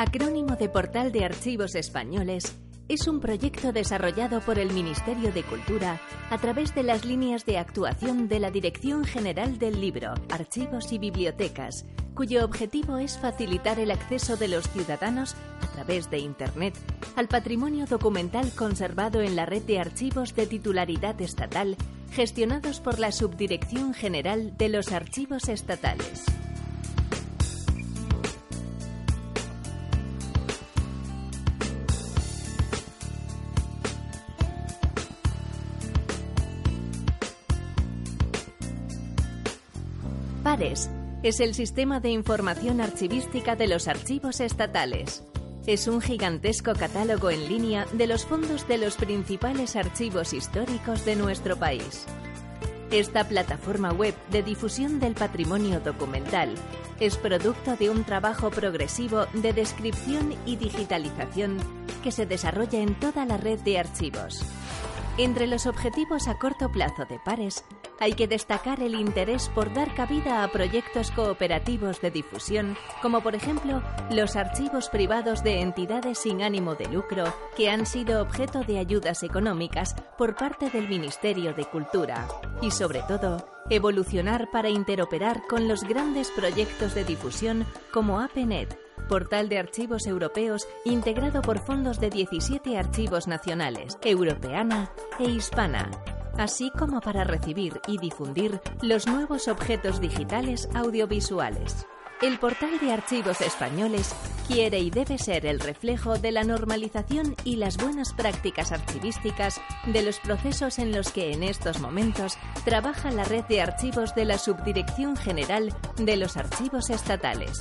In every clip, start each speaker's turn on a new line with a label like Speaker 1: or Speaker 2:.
Speaker 1: Acrónimo de Portal de Archivos Españoles, es un proyecto desarrollado por el Ministerio de Cultura a través de las líneas de actuación de la Dirección General del Libro, Archivos y Bibliotecas, cuyo objetivo es facilitar el acceso de los ciudadanos a través de Internet al patrimonio documental conservado en la red de archivos de titularidad estatal gestionados por la Subdirección General de los Archivos Estatales. Es el sistema de información archivística de los archivos estatales. Es un gigantesco catálogo en línea de los fondos de los principales archivos históricos de nuestro país. Esta plataforma web de difusión del patrimonio documental es producto de un trabajo progresivo de descripción y digitalización que se desarrolla en toda la red de archivos. Entre los objetivos a corto plazo de Pares hay que destacar el interés por dar cabida a proyectos cooperativos de difusión, como por ejemplo los archivos privados de entidades sin ánimo de lucro que han sido objeto de ayudas económicas por parte del Ministerio de Cultura. Y sobre todo, evolucionar para interoperar con los grandes proyectos de difusión como APNet, portal de archivos europeos integrado por fondos de 17 archivos nacionales, europeana e hispana, así como para recibir y difundir los nuevos objetos digitales audiovisuales. El portal de archivos españoles quiere y debe ser el reflejo de la normalización y las buenas prácticas archivísticas de los procesos en los que en estos momentos trabaja la red de archivos de la Subdirección General de los Archivos Estatales.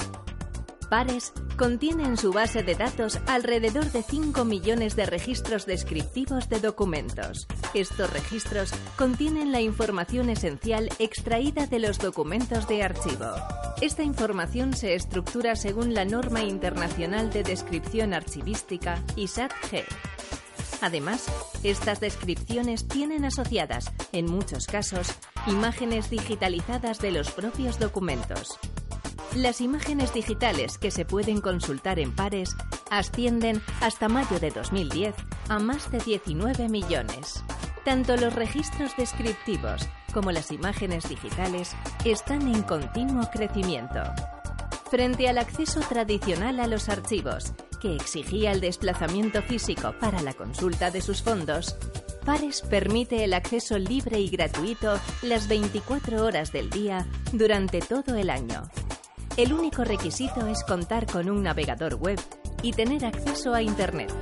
Speaker 1: Pares contiene en su base de datos alrededor de 5 millones de registros descriptivos de documentos. Estos registros contienen la información esencial extraída de los documentos de archivo. Esta información se estructura según la norma internacional de descripción archivística ISAT-G. Además, estas descripciones tienen asociadas, en muchos casos, imágenes digitalizadas de los propios documentos. Las imágenes digitales que se pueden consultar en pares ascienden hasta mayo de 2010 a más de 19 millones. Tanto los registros descriptivos como las imágenes digitales están en continuo crecimiento. Frente al acceso tradicional a los archivos, que exigía el desplazamiento físico para la consulta de sus fondos, Pares permite el acceso libre y gratuito las 24 horas del día durante todo el año. El único requisito es contar con un navegador web y tener acceso a Internet.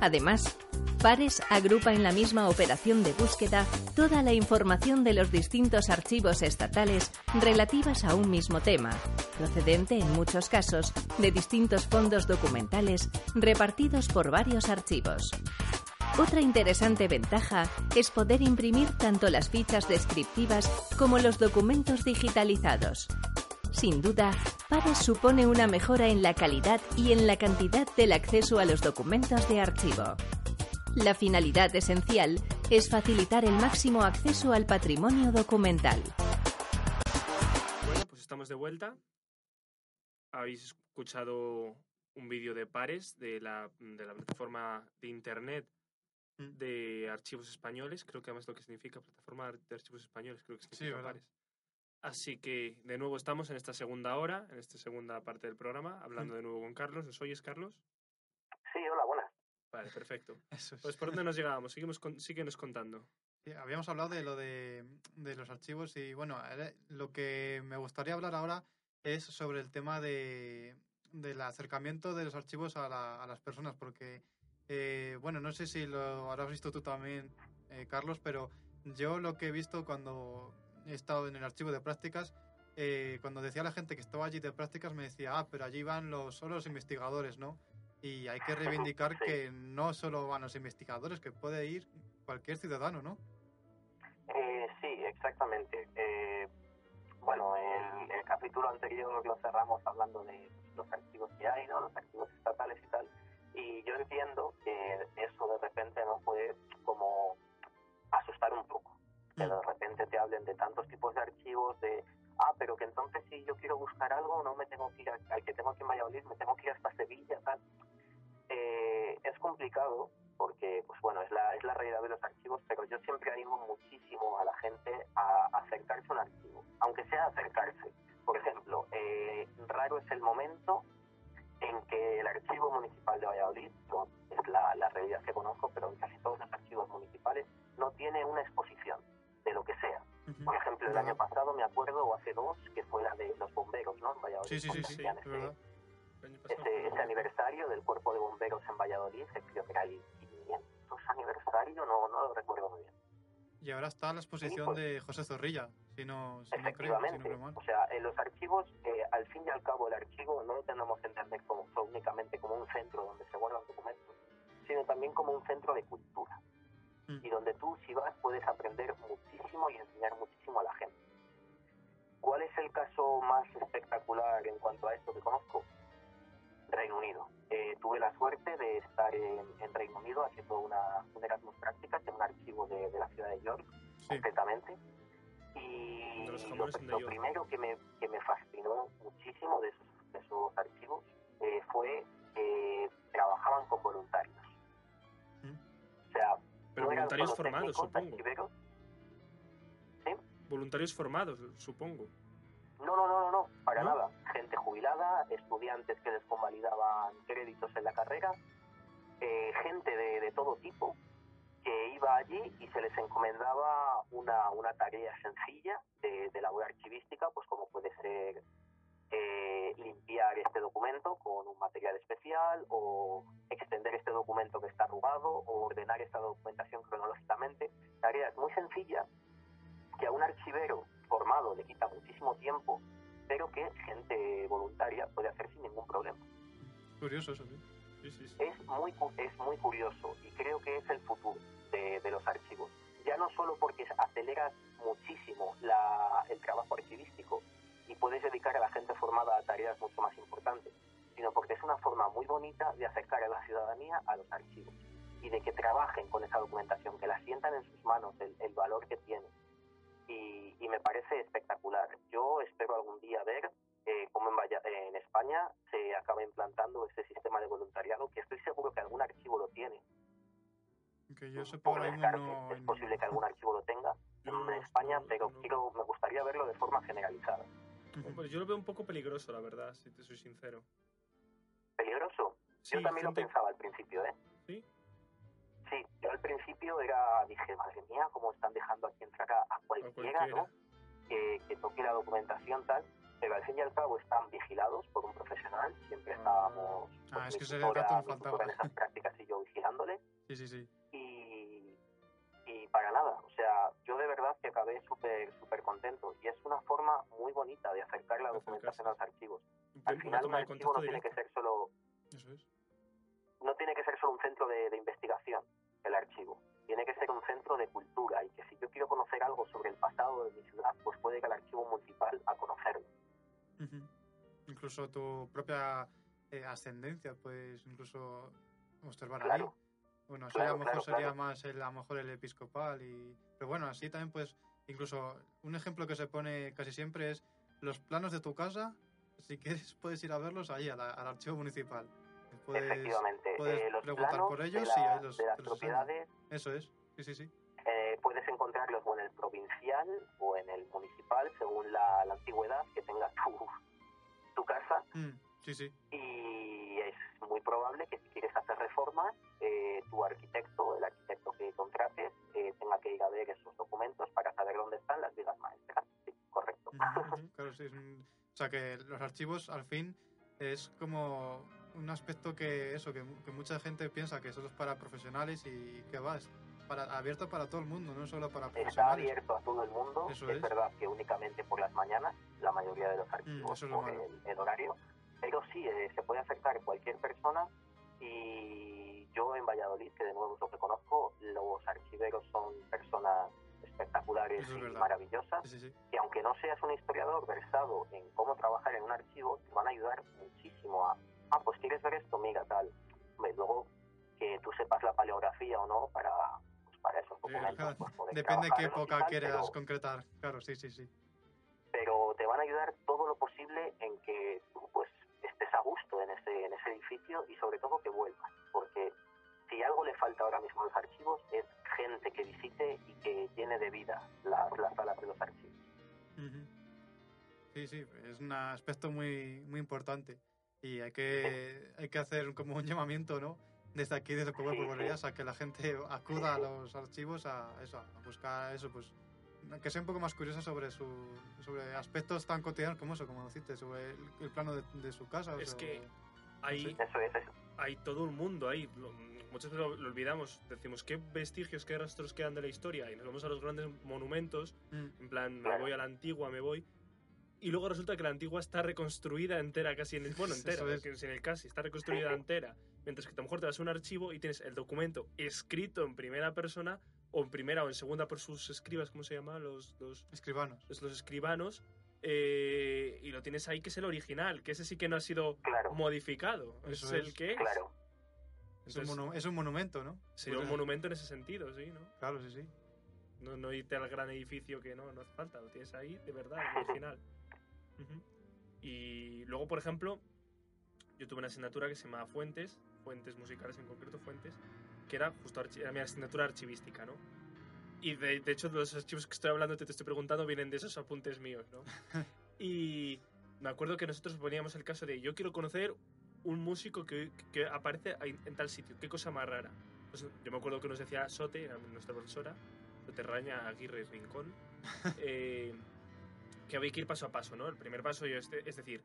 Speaker 1: Además, Pares agrupa en la misma operación de búsqueda toda la información de los distintos archivos estatales relativas a un mismo tema, procedente en muchos casos de distintos fondos documentales repartidos por varios archivos. Otra interesante ventaja es poder imprimir tanto las fichas descriptivas como los documentos digitalizados, sin duda, Pares supone una mejora en la calidad y en la cantidad del acceso a los documentos de archivo. La finalidad esencial es facilitar el máximo acceso al patrimonio documental.
Speaker 2: Bueno, pues estamos de vuelta. Habéis escuchado un vídeo de Pares de la, de la plataforma de Internet de archivos españoles. Creo que además lo que significa plataforma de archivos españoles, creo que significa
Speaker 3: ¿verdad?
Speaker 2: Pares. Así que de nuevo estamos en esta segunda hora, en esta segunda parte del programa, hablando de nuevo con Carlos. ¿Nos oyes, Carlos?
Speaker 4: Sí, hola, buenas.
Speaker 2: Vale, perfecto.
Speaker 3: Eso es.
Speaker 2: Pues por dónde nos llegábamos, seguimos con, síguenos contando.
Speaker 3: Sí, Habíamos hablado de lo de, de los archivos y bueno, lo que me gustaría hablar ahora es sobre el tema de, del acercamiento de los archivos a, la- a las personas, porque eh, bueno, no sé si lo habrás visto tú también, eh, Carlos, pero yo lo que he visto cuando he estado en el archivo de prácticas, eh, cuando decía la gente que estaba allí de prácticas, me decía, ah, pero allí van los, solo los investigadores, ¿no? Y hay que reivindicar
Speaker 4: Sí.
Speaker 3: que no solo van los investigadores, que puede ir cualquier ciudadano, ¿no?
Speaker 4: Eh, sí, exactamente. Eh, bueno, el, el capítulo anterior lo cerramos hablando de los archivos que hay, ¿no? Los archivos estatales y tal. Y yo entiendo que
Speaker 3: Sí, sí, sí, sí, es
Speaker 4: ese-
Speaker 3: verdad.
Speaker 4: Ese aniversario del cuerpo de bomberos en Valladolid, que creo que era el 500 aniversario, no, no lo recuerdo muy bien.
Speaker 3: Y ahora está la exposición
Speaker 4: pues-
Speaker 3: de José Zorrilla, si no, si no creo, si no creo mal.
Speaker 4: o sea, en los archivos, eh, al fin y al cabo, el archivo no lo tenemos que entender como únicamente como un centro donde se guardan documentos, sino también como un centro de cultura.
Speaker 2: Formados, supongo.
Speaker 4: No, no, no, no, no, para
Speaker 2: ¿No?
Speaker 4: nada. Gente jubilada, estudiantes que les convalidaban créditos en la carrera, eh, gente de, de todo tipo que iba allí y se les encomendaba una, una tarea sencilla de, de labor archivística, pues como puede ser eh, limpiar este documento con un material especial o extender este documento que está arrugado o ordenar esta documentación cronológicamente. Tareas muy sencillas que a un archivero formado le quita muchísimo tiempo, pero que gente voluntaria puede hacer sin ningún problema.
Speaker 3: curioso eso, sí.
Speaker 2: Sí, sí, sí.
Speaker 4: Es muy, es muy curioso y creo que es el futuro de, de los archivos. Ya no solo porque aceleras muchísimo la- el trabajo archivístico y puedes dedicar a la gente formada a tareas mucho más importantes, sino porque es una forma muy bonita de acercar a la ciudadanía a los archivos y de que trabajen con esa documentación, que la sientan en sus manos, el, el valor que tiene. Y, y me parece espectacular. Yo espero algún día ver eh, cómo en, Valla- en España se acaba implantando este sistema de voluntariado, que estoy seguro que algún archivo lo tiene.
Speaker 3: Que yo
Speaker 4: Un
Speaker 3: sepa ahora mismo no...
Speaker 4: es posible que algún archivo lo tenga
Speaker 2: Yo
Speaker 4: en España,
Speaker 2: no-
Speaker 4: pero
Speaker 2: no-
Speaker 4: quiero, me gustaría verlo de forma generalizada.
Speaker 2: Hombre, yo lo veo un poco peligroso, la verdad, si te soy sincero.
Speaker 4: ¿Peligroso?
Speaker 2: Sí,
Speaker 4: yo también
Speaker 2: gente-
Speaker 4: lo pensaba al principio, ¿eh?
Speaker 2: ¿Sí?
Speaker 4: Sí, yo al principio era, dije, madre mía, cómo están dejando aquí entrar a, a cualquiera. ¿no? Que, que toque la documentación tal, pero al fin y al cabo están vigilados por un profesional, siempre estábamos...
Speaker 3: Ah,
Speaker 4: pues,
Speaker 3: es que ese
Speaker 4: tutora-
Speaker 3: dato faltaba.
Speaker 4: en esas prácticas y yo vigilándole,
Speaker 3: Sí, sí, sí.
Speaker 4: y, y para nada, o sea, yo de verdad que acabé súper súper contento y es una forma muy bonita de acercar la documentación a los archivos. Al final un archivo no tiene que ser solo
Speaker 3: Eso es.
Speaker 4: no tiene que ser solo un centro de, de investigación el archivo, tiene que ser un centro de cultura y que si yo quiero conocer algo sobre el pasado de mi ciudad, pues puede ir al archivo municipal a conocerlo.
Speaker 3: Incluso tu propia eh, ascendencia, pues incluso observar
Speaker 4: Claro.
Speaker 3: ahí. Bueno, eso
Speaker 4: Claro,
Speaker 3: a lo mejor
Speaker 4: claro,
Speaker 3: sería más el, a lo mejor el episcopal y pero bueno, así también pues incluso un ejemplo que se pone casi siempre es los planos de tu casa, si quieres puedes ir a verlos ahí al archivo municipal. Puedes,
Speaker 4: Efectivamente,
Speaker 3: puedes
Speaker 4: eh, los
Speaker 3: preguntar
Speaker 4: planos
Speaker 3: por ellos
Speaker 4: de,
Speaker 3: y
Speaker 4: la-
Speaker 3: los-
Speaker 4: de las
Speaker 3: los
Speaker 4: propiedades
Speaker 3: Eso es. Sí, sí, sí.
Speaker 4: eh, puedes encontrarlos o en el provincial o en el municipal, según la, la antigüedad que tenga tu, tu casa.
Speaker 3: Mm, sí, sí.
Speaker 4: y es muy probable que si quieres hacer reformas, eh, tu arquitecto, el arquitecto que contrates, eh, tenga que ir a ver esos documentos para saber dónde están las vigas maestras. Sí, correcto.
Speaker 3: Ujú, Claro, sí. es un- O sea que los archivos al fin es como un aspecto que eso, que, que mucha gente piensa que solo es para profesionales y que va, es para, abierto para todo el mundo, no solo para
Speaker 4: Está
Speaker 3: profesionales.
Speaker 4: abierto a todo el mundo.
Speaker 3: Eso
Speaker 4: es,
Speaker 3: es.
Speaker 4: verdad que únicamente por las mañanas, la mayoría de los archivos
Speaker 3: eso es
Speaker 4: por el, el horario. Pero sí, eh, se puede acercar cualquier persona y yo en Valladolid, que de nuevo es lo que conozco, los archiveros son personas espectaculares
Speaker 3: es
Speaker 4: y maravillosas
Speaker 3: Sí, sí,
Speaker 4: y aunque no seas un historiador versado en cómo trabajar en un archivo, te van a ayudar muchísimo a, ah, pues quieres ver esto, mira, tal. Hombre, luego que tú sepas la paleografía o no para, pues para esos documentos. pues, poder
Speaker 3: Depende de qué época
Speaker 4: tal,
Speaker 3: quieras
Speaker 4: pero-
Speaker 3: concretar. Claro, sí, sí, sí.
Speaker 4: pero te van a ayudar todo lo posible en que tú pues estés a gusto en ese, en ese edificio y sobre todo que vuelvas, porque si algo le falta ahora mismo a los archivos es gente que visite y que llene de vida las, las salas de los archivos.
Speaker 3: Sí, sí, es un aspecto muy, muy importante. Y hay que, hay que hacer como un llamamiento, ¿no? Desde aquí, desde Pueblo
Speaker 4: Sí, sí.
Speaker 3: Polvoreras, a que la gente acuda a los archivos a eso, a buscar eso, pues que sea un poco más curiosa sobre su sobre aspectos tan cotidianos como eso, como deciste, sobre el, el plano de, de su casa. o
Speaker 2: Es
Speaker 3: sea,
Speaker 2: que
Speaker 3: o-
Speaker 2: Hay,
Speaker 3: Sí.
Speaker 4: Eso es, eso.
Speaker 2: hay todo un mundo ahí. Lo- muchas veces lo, lo olvidamos. Decimos, ¿qué vestigios, qué rastros quedan de la historia? Y nos vamos a los grandes monumentos,
Speaker 3: Mm,
Speaker 2: en plan, me voy a la antigua, me voy. Y luego resulta que la antigua está reconstruida entera, casi en el. Bueno, entera,
Speaker 3: es.
Speaker 2: que es en el casi, está reconstruida entera. Mientras que a lo mejor te vas a un archivo y tienes el documento escrito en primera persona, o en primera o en segunda por sus escribas, ¿cómo se llama? Los, los,
Speaker 3: escribanos.
Speaker 2: los, los escribanos. eh, y lo tienes ahí que es el original, que ese sí que no ha sido
Speaker 4: Claro,
Speaker 2: modificado.
Speaker 3: Eso
Speaker 2: es el que es.
Speaker 4: claro.
Speaker 3: Es un,
Speaker 2: Entonces,
Speaker 3: es un monumento, ¿no?
Speaker 2: sería un monumento en ese sentido, sí, ¿no?
Speaker 3: Claro, sí, sí.
Speaker 2: No, no irte al gran edificio que no, no hace falta, lo tienes ahí de verdad, el original. Ujú. Y luego, por ejemplo, yo tuve una asignatura que se llamaba Fuentes, Fuentes musicales en concreto, Fuentes, que era justo era mi asignatura archivística, ¿no? Y de, de hecho, los archivos que estoy hablando, te, te estoy preguntando, vienen de esos apuntes míos, ¿no? y me acuerdo que nosotros poníamos el caso de yo quiero conocer un músico que, que aparece en, tal sitio, qué cosa más rara. Pues yo me acuerdo que nos decía Sote, nuestra profesora, Soterraña Aguirre Rincón, eh, que había que ir paso a paso, ¿no? El primer paso yo este- es decir,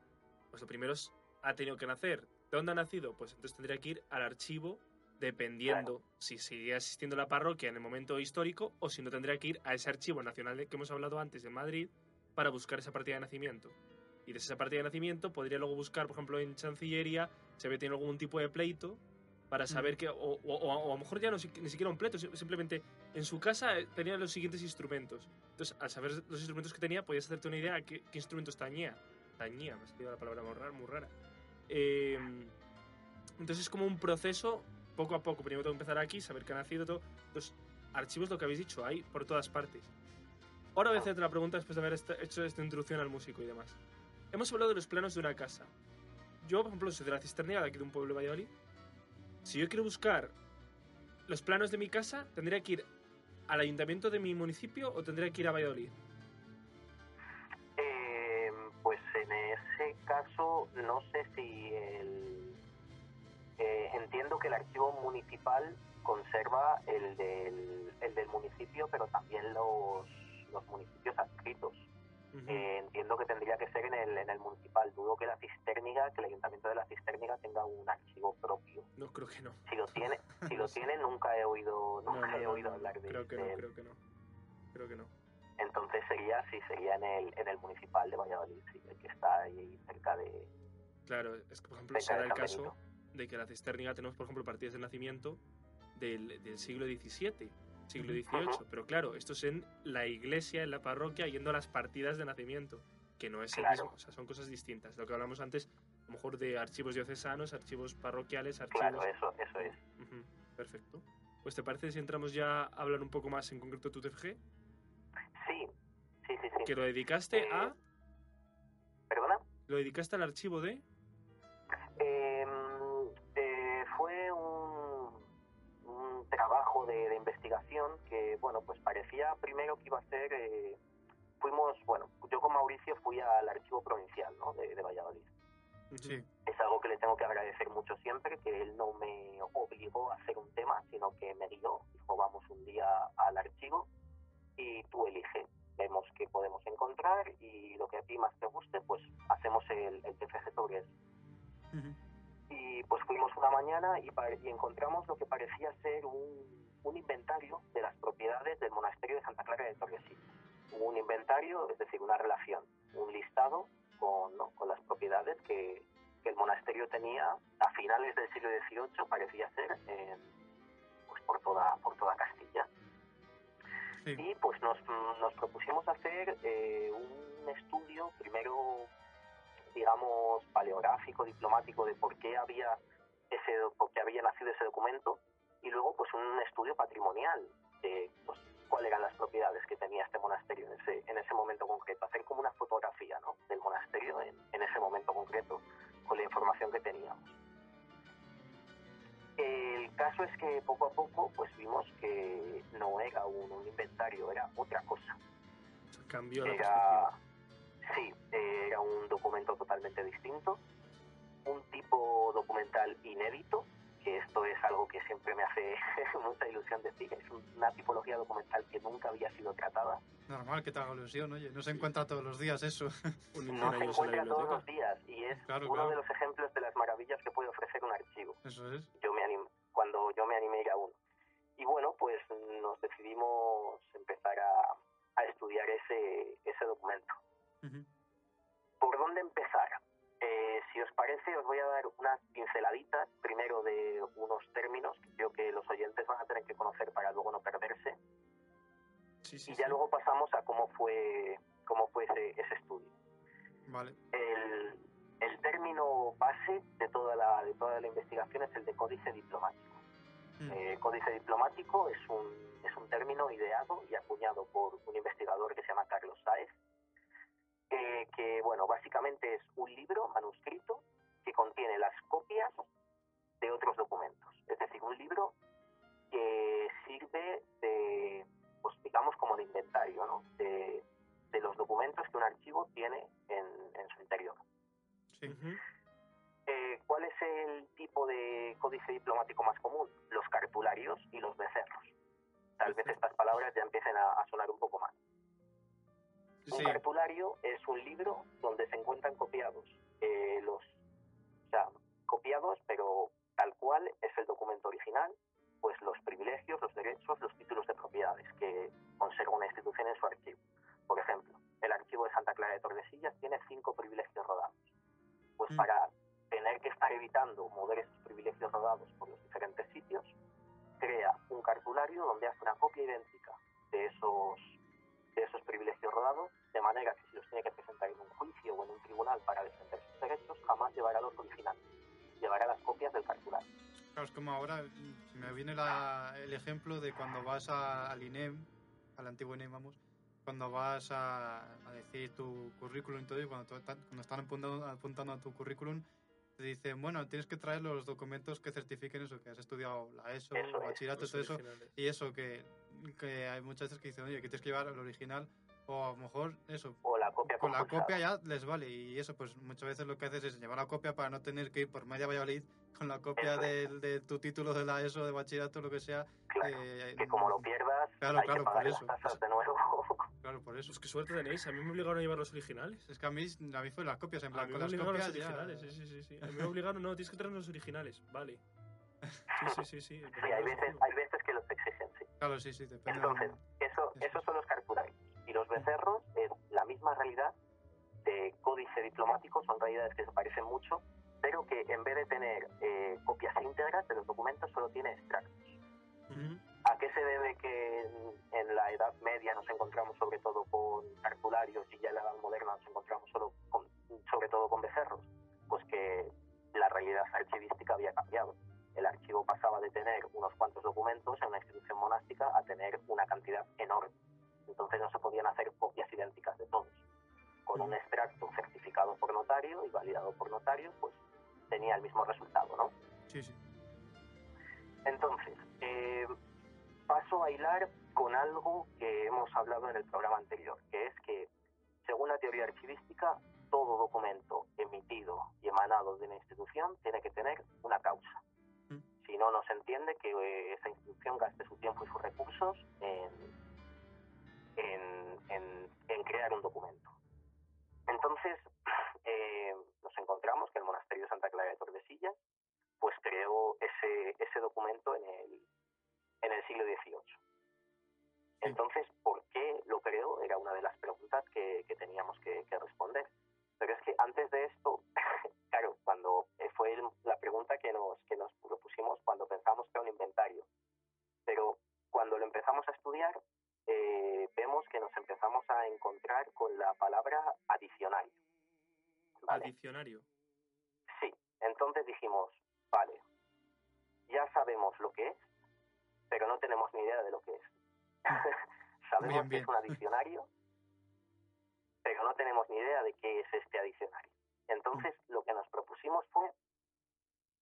Speaker 2: pues lo primero es, ha tenido que nacer. ¿De dónde ha nacido? Pues entonces tendría que ir al archivo dependiendo si sigue asistiendo la parroquia en el momento histórico o si no tendría que ir a ese archivo nacional de- que hemos hablado antes de Madrid para buscar esa partida de nacimiento. Y desde esa partida de nacimiento podría luego buscar, por ejemplo, en Chancillería si había tenido algún tipo de pleito para saber que, o, o- o- a lo mejor ya no, ni siquiera un pleito, si- simplemente en su casa eh, tenía los siguientes instrumentos. Entonces, al saber los instrumentos que tenía, podías hacerte una idea de qué, qué instrumentos tañía. Tañía, me ha salido la palabra muy rara. Muy rara. Eh, entonces es como un proceso, poco a poco. Primero tengo que empezar aquí, saber qué ha nacido, todo. Los archivos, lo que habéis dicho, hay por todas partes. Ahora voy a hacerte la pregunta después de haber hecho esta introducción al músico y demás. Hemos hablado de los planos de una casa. Yo, por ejemplo, soy de la Cisterna, de aquí de un pueblo de Valladolid. Si yo quiero buscar los planos de mi casa, ¿tendría que ir al ayuntamiento de mi municipio o tendría que ir a Valladolid?
Speaker 4: Eh, pues en ese caso, no sé si el. eh, entiendo que el archivo municipal conserva el del, el del municipio, pero también los municipios adscritos. Eh, entiendo que tendría que ser en el, en el municipal. Dudo que la cisterniga, que el ayuntamiento de la cisterniga tenga un archivo propio.
Speaker 2: No, creo que no.
Speaker 4: Si lo tiene, si lo tiene nunca he oído, nunca
Speaker 2: no,
Speaker 4: he oído
Speaker 2: no,
Speaker 4: hablar de,
Speaker 2: Creo que
Speaker 4: de
Speaker 2: no,
Speaker 4: él.
Speaker 2: creo que no. Creo que no.
Speaker 4: Entonces sería, sí, sería en el, en el municipal de Valladolid, sí, el que está ahí cerca de,
Speaker 2: Claro, es que, por ejemplo, será el caso de que la cisterniga tenemos, por ejemplo, partidas de nacimiento del, del siglo XVII, siglo. XVIII. Pero claro, esto es en la iglesia, en la parroquia, yendo a las partidas de nacimiento, que no es el mismo, o sea, son cosas distintas. Lo que hablamos antes, a lo mejor de archivos diocesanos, archivos parroquiales, archivos...
Speaker 4: Claro, eso, eso es.
Speaker 2: Perfecto. Pues ¿te parece si entramos ya a hablar un poco más en concreto de tu TFG?
Speaker 4: Sí, sí, sí, sí.
Speaker 2: Que lo dedicaste
Speaker 4: Eh,
Speaker 2: a...
Speaker 4: ¿Perdona?
Speaker 2: Lo dedicaste al archivo de...
Speaker 4: Eh, que, bueno, pues parecía primero que iba a ser... eh, fuimos, bueno, yo con Mauricio fui al archivo provincial, ¿no?, de, de Valladolid.
Speaker 3: Sí.
Speaker 4: Es algo que le tengo que agradecer mucho siempre, que él no me obligó a hacer un tema, sino que me guió, dijo, vamos un día al archivo y tú elige. Vemos qué podemos encontrar y lo que a ti más te guste, pues hacemos el, el TFG sobre eso. Y pues fuimos una mañana y, y encontramos lo que parecía ser un, un, inventario de las propiedades del monasterio de Santa Clara de Tordesillas. Un inventario, es decir, una relación, un listado con, ¿no? con las propiedades que, que, el monasterio tenía a finales del siglo XVIII, parecía ser, pues por toda, por toda Castilla. Sí. Y pues nos, nos propusimos hacer eh, un estudio, primero digamos, paleográfico, diplomático de por qué había ese, por qué había nacido ese documento y luego pues un estudio patrimonial de pues, cuáles eran las propiedades que tenía este monasterio en ese, en ese momento concreto, hacer como una fotografía ¿no? del monasterio en, en ese momento concreto con la información que teníamos. El caso es que poco a poco pues vimos que no era un, un inventario, era otra cosa.
Speaker 2: Cambió la
Speaker 4: era, Sí, era un documento totalmente distinto, un tipo documental inédito, que esto es algo que siempre me hace mucha ilusión decir, es una tipología documental que nunca había sido tratada.
Speaker 3: Normal que te haga ilusión, oye, no se encuentra todos los días eso.
Speaker 4: no se encuentra todos los días y es claro, uno claro. de los ejemplos de las maravillas que puede ofrecer un archivo.
Speaker 3: Eso es.
Speaker 4: Yo me anim cuando yo me animé a ir a uno. Y bueno, pues nos decidimos
Speaker 3: viene la, el ejemplo de cuando vas a, al INEM, al antiguo INEM, vamos, cuando vas a, a decir tu currículum y todo, y cuando, cuando están apuntando, apuntando a tu currículum, te dicen, bueno, tienes que traer los documentos que certifiquen eso, que has estudiado la ESO, bachillerato, todo eso, y eso, que, que hay muchas veces que dicen, oye, que tienes que llevar el original, o a lo mejor eso,
Speaker 4: O la copia
Speaker 3: con la copia ya les vale, y eso, pues muchas veces lo que haces es llevar la copia para no tener que ir por media Valladolid con la copia de, de tu título de la ESO, de bachillerato, lo que sea.
Speaker 4: Claro,
Speaker 3: eh,
Speaker 4: que como lo pierdas,
Speaker 3: Claro,
Speaker 4: hay
Speaker 3: claro,
Speaker 4: que
Speaker 3: por
Speaker 4: pagar
Speaker 3: eso.
Speaker 4: las tasas de nuevo.
Speaker 3: Claro, por eso.
Speaker 2: Pues qué suerte tenéis. A mí me obligaron a llevar los originales.
Speaker 3: Es que a mí, a mí fue las copias, en plan, con las
Speaker 2: obligaron los
Speaker 3: copias ya...
Speaker 2: originales. Sí, sí, sí, sí. A mí me obligaron, no, tienes que traer los originales. Vale. Sí, sí, sí. sí.
Speaker 4: Sí, hay veces, hay veces que los exigen, sí.
Speaker 3: Claro, sí, sí, depende.
Speaker 4: Entonces, eso,
Speaker 3: Eso
Speaker 4: esos son los cartularios. Los becerros es la misma realidad de códice diplomático, son realidades que se parecen mucho, pero que en vez de tener eh, copias íntegras de los documentos, solo tiene extractos. ¿A qué se debe que en, en la Edad Media nos encontramos sobre todo con cartularios y ya en la Edad Moderna nos encontramos solo con, sobre todo con becerros? Pues que la realidad archivística había cambiado. El archivo pasaba de tener unos cuantos documentos en una institución monástica a tener una cantidad enorme. Entonces no se podían hacer copias idénticas de todos. Con un extracto certificado por notario y validado por notario, pues tenía el mismo resultado, ¿no?
Speaker 3: Sí, sí.
Speaker 4: Entonces, eh, paso a hilar con algo que hemos hablado en el programa anterior, que es que, según la teoría archivística, todo documento emitido y emanado de una institución tiene que tener una causa.
Speaker 3: Mm.
Speaker 4: Si no, no se entiende que eh, esa institución gaste su tiempo y sus recursos en, en, en- en crear un documento. Entonces, eh, nos encontramos que el monasterio de Santa Clara de Tordesillas pues creó ese, ese documento en el, en el siglo XVIII. Entonces, ¿por qué lo creó? Era una de las preguntas que, que teníamos que, que responder. Pero es que antes de esto, claro, cuando fue el- la pregunta que nos, que nos propusimos cuando pensamos que era un inventario. Pero cuando lo empezamos a estudiar, eh, vemos que nos empezamos a encontrar con la palabra adicional. ¿Vale?
Speaker 2: Adicionario.
Speaker 4: Sí, entonces dijimos, vale, ya sabemos lo que es, pero no tenemos ni idea de lo que es. sabemos
Speaker 3: Bien,
Speaker 4: que es un adicionario, pero no tenemos ni idea de qué es este adicionario. Entonces, lo que nos propusimos fue,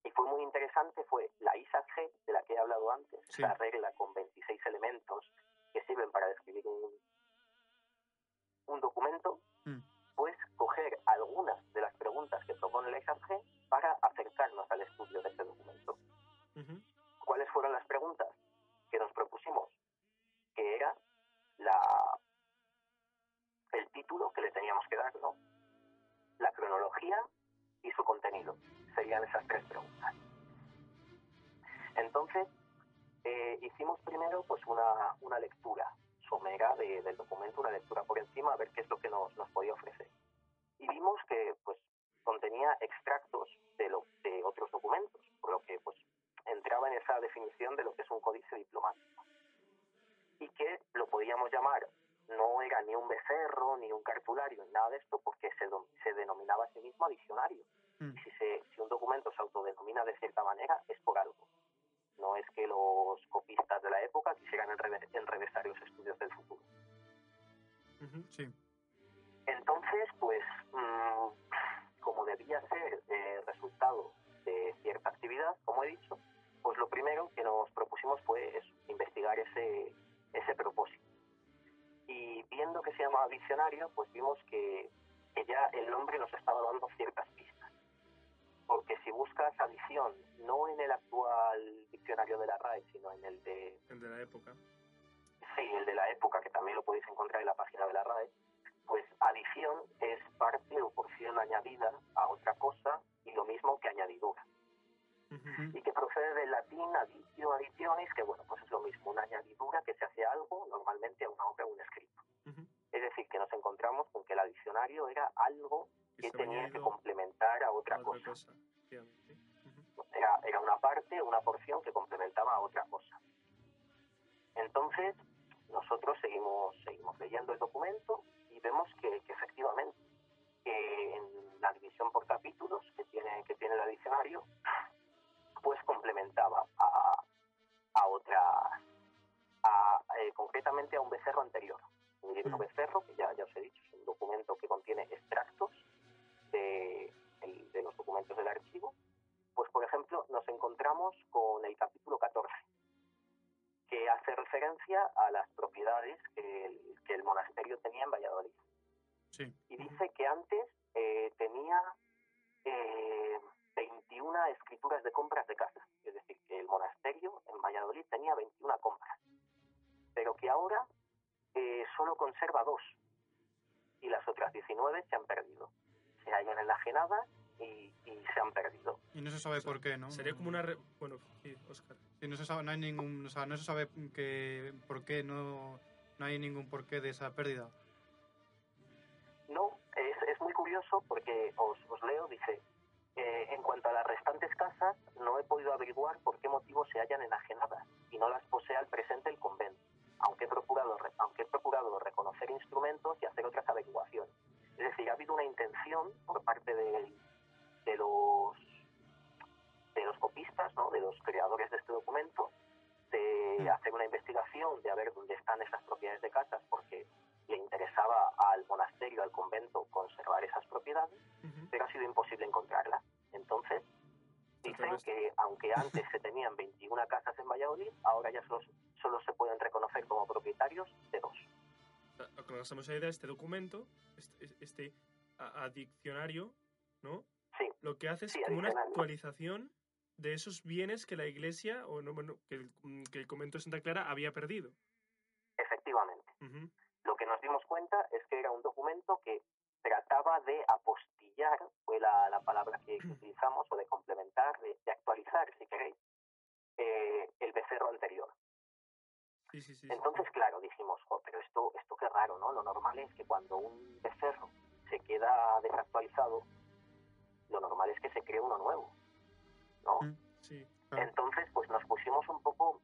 Speaker 4: y fue muy interesante, fue la ISAG de la que he hablado antes,
Speaker 3: Sí.
Speaker 4: esa regla con 26 elementos que sirven para describir un, un documento,
Speaker 3: Mm.
Speaker 4: Algunas de las preguntas que propone la ISAG para acercarnos al estudio de este documento. ¿Cuáles fueron las preguntas que nos propusimos? Que era la el título que le teníamos que dar, ¿no? La cronología y su contenido. Serían esas tres preguntas. Entonces, eh, hicimos primero pues una, una lectura somera de- del documento, una lectura por encima, a ver qué es lo que nos, nos podía ofrecer. Y vimos que pues contenía extractos de, lo, de otros documentos, por lo que pues entraba en esa definición de lo que es un códice diplomático. Y que lo podíamos llamar, no era ni un becerro, ni un cartulario, ni nada de esto, porque se, se denominaba a sí mismo diccionario.
Speaker 3: Mm.
Speaker 4: Y si, se, si un documento se autodenomina de cierta manera, es por algo. No es que los copistas de la época quisieran enreve- enrevesar los estudios del futuro.
Speaker 3: Sí.
Speaker 4: Entonces, pues, mm, como debía ser eh, resultado de cierta actividad, como he dicho, pues lo primero que nos propusimos fue eso, investigar ese, ese propósito. Y viendo que se llamaba diccionario, pues vimos que, que ya el nombre nos estaba dando ciertas pistas. Porque si buscas adición, no en el actual diccionario de la RAE, sino en el de
Speaker 2: El de la época.
Speaker 4: Sí, el de la época, que también lo podéis encontrar en la página de la RAE, pues adición es parte o porción añadida a otra cosa y lo mismo que añadidura. Y que procede del latín aditio, aditionis, que bueno, pues es lo mismo, una añadidura que se hace a algo, normalmente a una obra o un escrito. Es decir, que nos encontramos con que el adicionario era algo que tenía que complementar a
Speaker 2: a
Speaker 4: otra cosa. era, era una parte, una porción que complementaba a otra cosa. Entonces, nosotros seguimos, seguimos leyendo el documento vemos que, que efectivamente, que en la división por capítulos que tiene, que tiene el diccionario, pues complementaba a, a otras, a, eh, concretamente a un becerro anterior. Un libro
Speaker 3: Mm.
Speaker 4: becerro, que ya, ya os he dicho, es un documento que contiene extractos de, el- de los documentos del archivo pues por ejemplo nos encontramos con el capítulo 14, que hace referencia a las propiedades que el, que el monasterio tenía en Valladolid.
Speaker 3: Sí.
Speaker 4: Y dice que antes eh, tenía eh, 21 escrituras de compras de casa. Es decir, que el monasterio en Valladolid tenía 21 compras. Pero que ahora eh, solo conserva dos. Y las otras 19 se han perdido. Se hallan enajenadas y, y se han perdido.
Speaker 3: Y no se sabe por qué, ¿no?
Speaker 2: Sería como una... re- Bueno, sí, Oscar.
Speaker 3: Sí, no se sabe, no hay ningún, o sea, no se sabe que por qué no, no hay ningún porqué de esa pérdida.
Speaker 4: No, es, es muy curioso porque os, os leo, dice, eh, en cuanto a las restantes casas, no he podido averiguar por qué motivo se hallan enajenadas y no las posee al presente el convento, aunque he procurado, re- aunque he procurado reconocer instrumentos y hacer otras averiguaciones. Es decir, ha habido una intención por parte de, de los de los copistas, ¿no? de los creadores de este documento, de
Speaker 3: Mm.
Speaker 4: hacer una investigación, de a ver dónde están esas propiedades de casas, porque le interesaba al monasterio, al convento, conservar esas propiedades,
Speaker 2: Ujú.
Speaker 4: pero ha sido imposible encontrarlas. Entonces, dicen que aunque antes se tenían 21 casas en Valladolid, ahora ya solo, solo se pueden reconocer como propietarios de dos.
Speaker 2: Hagamos una idea, este documento, este, este a- adiccionario, ¿no?
Speaker 4: Sí,
Speaker 2: Lo que hace es
Speaker 4: Sí,
Speaker 2: como una actualización de esos bienes que la iglesia, o no, bueno, que el, mm, que el convento de Santa Clara había perdido.
Speaker 4: efectivamente.
Speaker 2: Ujú.
Speaker 4: Lo que nos dimos cuenta es que era un documento que trataba de apostillar, fue la, la palabra que, que utilizamos, o de complementar, de, de actualizar, si queréis, eh, el becerro anterior.
Speaker 2: Sí, sí. sí.
Speaker 4: Entonces, claro, dijimos, jo, pero esto, esto qué raro, ¿no? Lo normal es que cuando un becerro se queda desactualizado, lo normal es que se cree uno nuevo, ¿no?
Speaker 3: Mm.
Speaker 2: Sí, claro.
Speaker 4: Entonces, pues nos pusimos un poco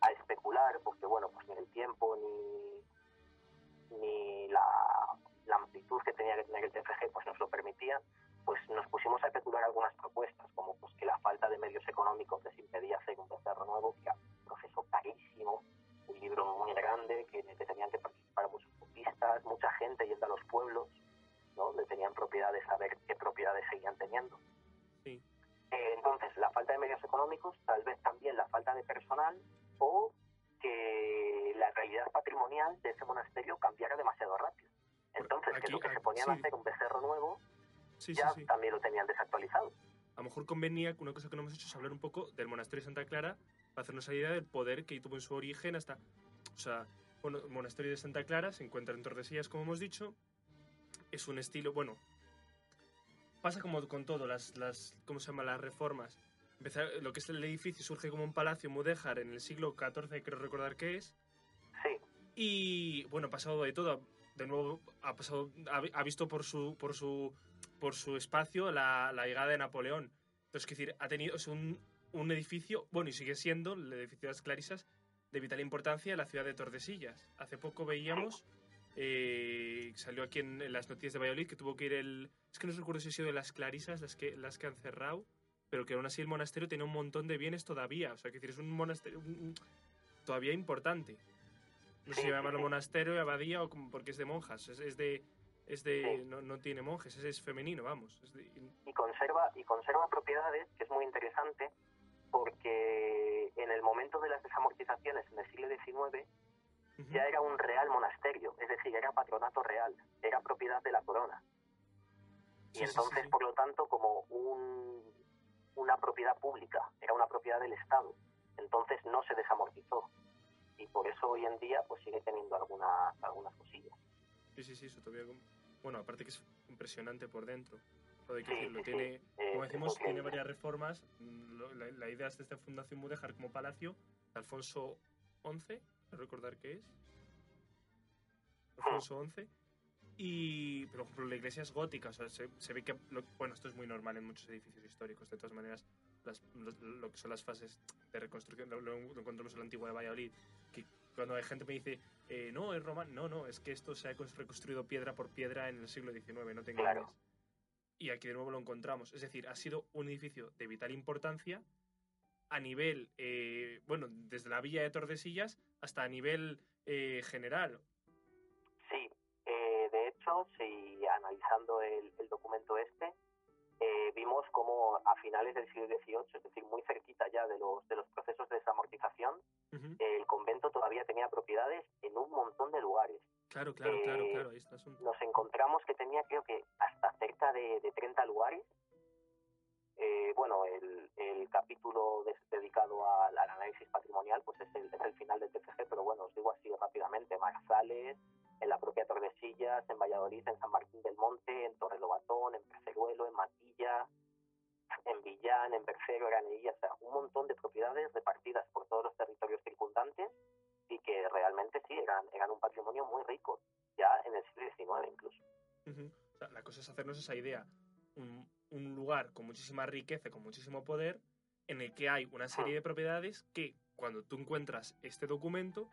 Speaker 4: a especular, porque bueno, pues ni el tiempo ni, ni la, la amplitud que
Speaker 2: Sí,
Speaker 4: ya
Speaker 2: sí.
Speaker 4: también lo tenían desactualizado.
Speaker 2: A lo mejor convenía, una cosa que no hemos hecho es hablar un poco del monasterio de Santa Clara para hacernos la idea del poder que tuvo en su origen hasta... O sea, bueno, el monasterio de Santa Clara se encuentra en Tordesillas, como hemos dicho. Es un estilo, bueno, pasa como con todo, las, las ¿cómo se llama? Las reformas. Empezar, lo que es el edificio surge como un palacio mudéjar en el siglo XIV, creo recordar que es.
Speaker 4: Sí,
Speaker 2: Y bueno, ha pasado de todo. De nuevo, ha pasado, ha visto por su, por su, por su espacio la, llegada de Napoleón. Entonces, quiero decir, ha tenido es un, un edificio, bueno, y sigue siendo el edificio de las Clarisas, de vital importancia en la ciudad de Tordesillas. Hace poco veíamos, eh, salió aquí en, en las noticias de Valladolid, que tuvo que ir el... Es que no recuerdo si ha sido de las Clarisas las que, las que han cerrado, pero que aún así el monasterio tiene un montón de bienes todavía. O sea, que decir, es un monasterio todavía importante. No sé si llamarlo monasterio, abadía o porque es de monjas. Es de. Es de
Speaker 4: Sí.
Speaker 2: no, no tiene monjes, es, es femenino, vamos. Es de-
Speaker 4: y conserva y conserva propiedades que es muy interesante porque en el momento de las desamortizaciones en el siglo XIX
Speaker 2: Ujú.
Speaker 4: ya era un real monasterio, es decir, era patronato real, era propiedad de la corona. Y
Speaker 2: Sí, sí,
Speaker 4: entonces,
Speaker 2: sí.
Speaker 4: por lo tanto, como un, una propiedad pública, era una propiedad del Estado. Entonces no se desamortizó. Y por eso hoy en día pues sigue teniendo algunas, algunas cosillas.
Speaker 2: Sí, sí, sí, eso todavía. Bueno, aparte que es impresionante por dentro. Todo hay que
Speaker 4: Sí,
Speaker 2: decirlo.
Speaker 4: sí.
Speaker 2: Tiene, como decimos, tiene varias reformas. Lo- La, la idea es de esta Fundación Mudéjar como palacio. Alfonso XI, recordar qué es. Alfonso XI. Y, por ejemplo, la iglesia es gótica. O sea, se, se ve que. lo- bueno, esto es muy normal en muchos edificios históricos. De todas maneras, las- lo, lo que son las fases de reconstrucción, lo, lo encontramos en la antigua de Valladolid. Que cuando hay gente me dice, eh, no, es romano. No, no, es que esto se ha cons- reconstruido piedra por piedra en el siglo XIX, no te
Speaker 4: Claro.
Speaker 2: engañes. Y aquí de nuevo lo encontramos. Es decir, ha sido un edificio de vital importancia a nivel, eh, bueno, desde la villa de Tordesillas hasta a nivel eh, general.
Speaker 4: Sí, de hecho, si analizando el, el documento este, eh, vimos como a finales del siglo XVIII, es decir, muy cerquita ya de los, de los procesos de desamortización, el convento todavía tenía propiedades en un montón de lugares.
Speaker 2: Claro, claro, claro,
Speaker 4: Eh,
Speaker 2: claro, asunto.
Speaker 4: Nos encontramos que tenía creo que hasta cerca de, de 30 lugares. Eh, bueno, el, el capítulo des- dedicado al, al análisis patrimonial pues es el, es el final del TFG, pero bueno, os digo así rápidamente, Marzales, en la propia Tordesillas, en Valladolid, en San Martín del Monte, en Torrelobatón, en Perceruelo, en Matilla, en Villán, en Bercero, Granadilla, o sea, un montón de propiedades repartidas por todos los territorios circundantes y que realmente sí, eran, eran un patrimonio muy rico, ya en el siglo XIX incluso.
Speaker 2: Ujú. O sea, la cosa es hacernos esa idea. Un, un lugar con muchísima riqueza, con muchísimo poder, en el que hay una serie de propiedades que cuando tú encuentras este documento,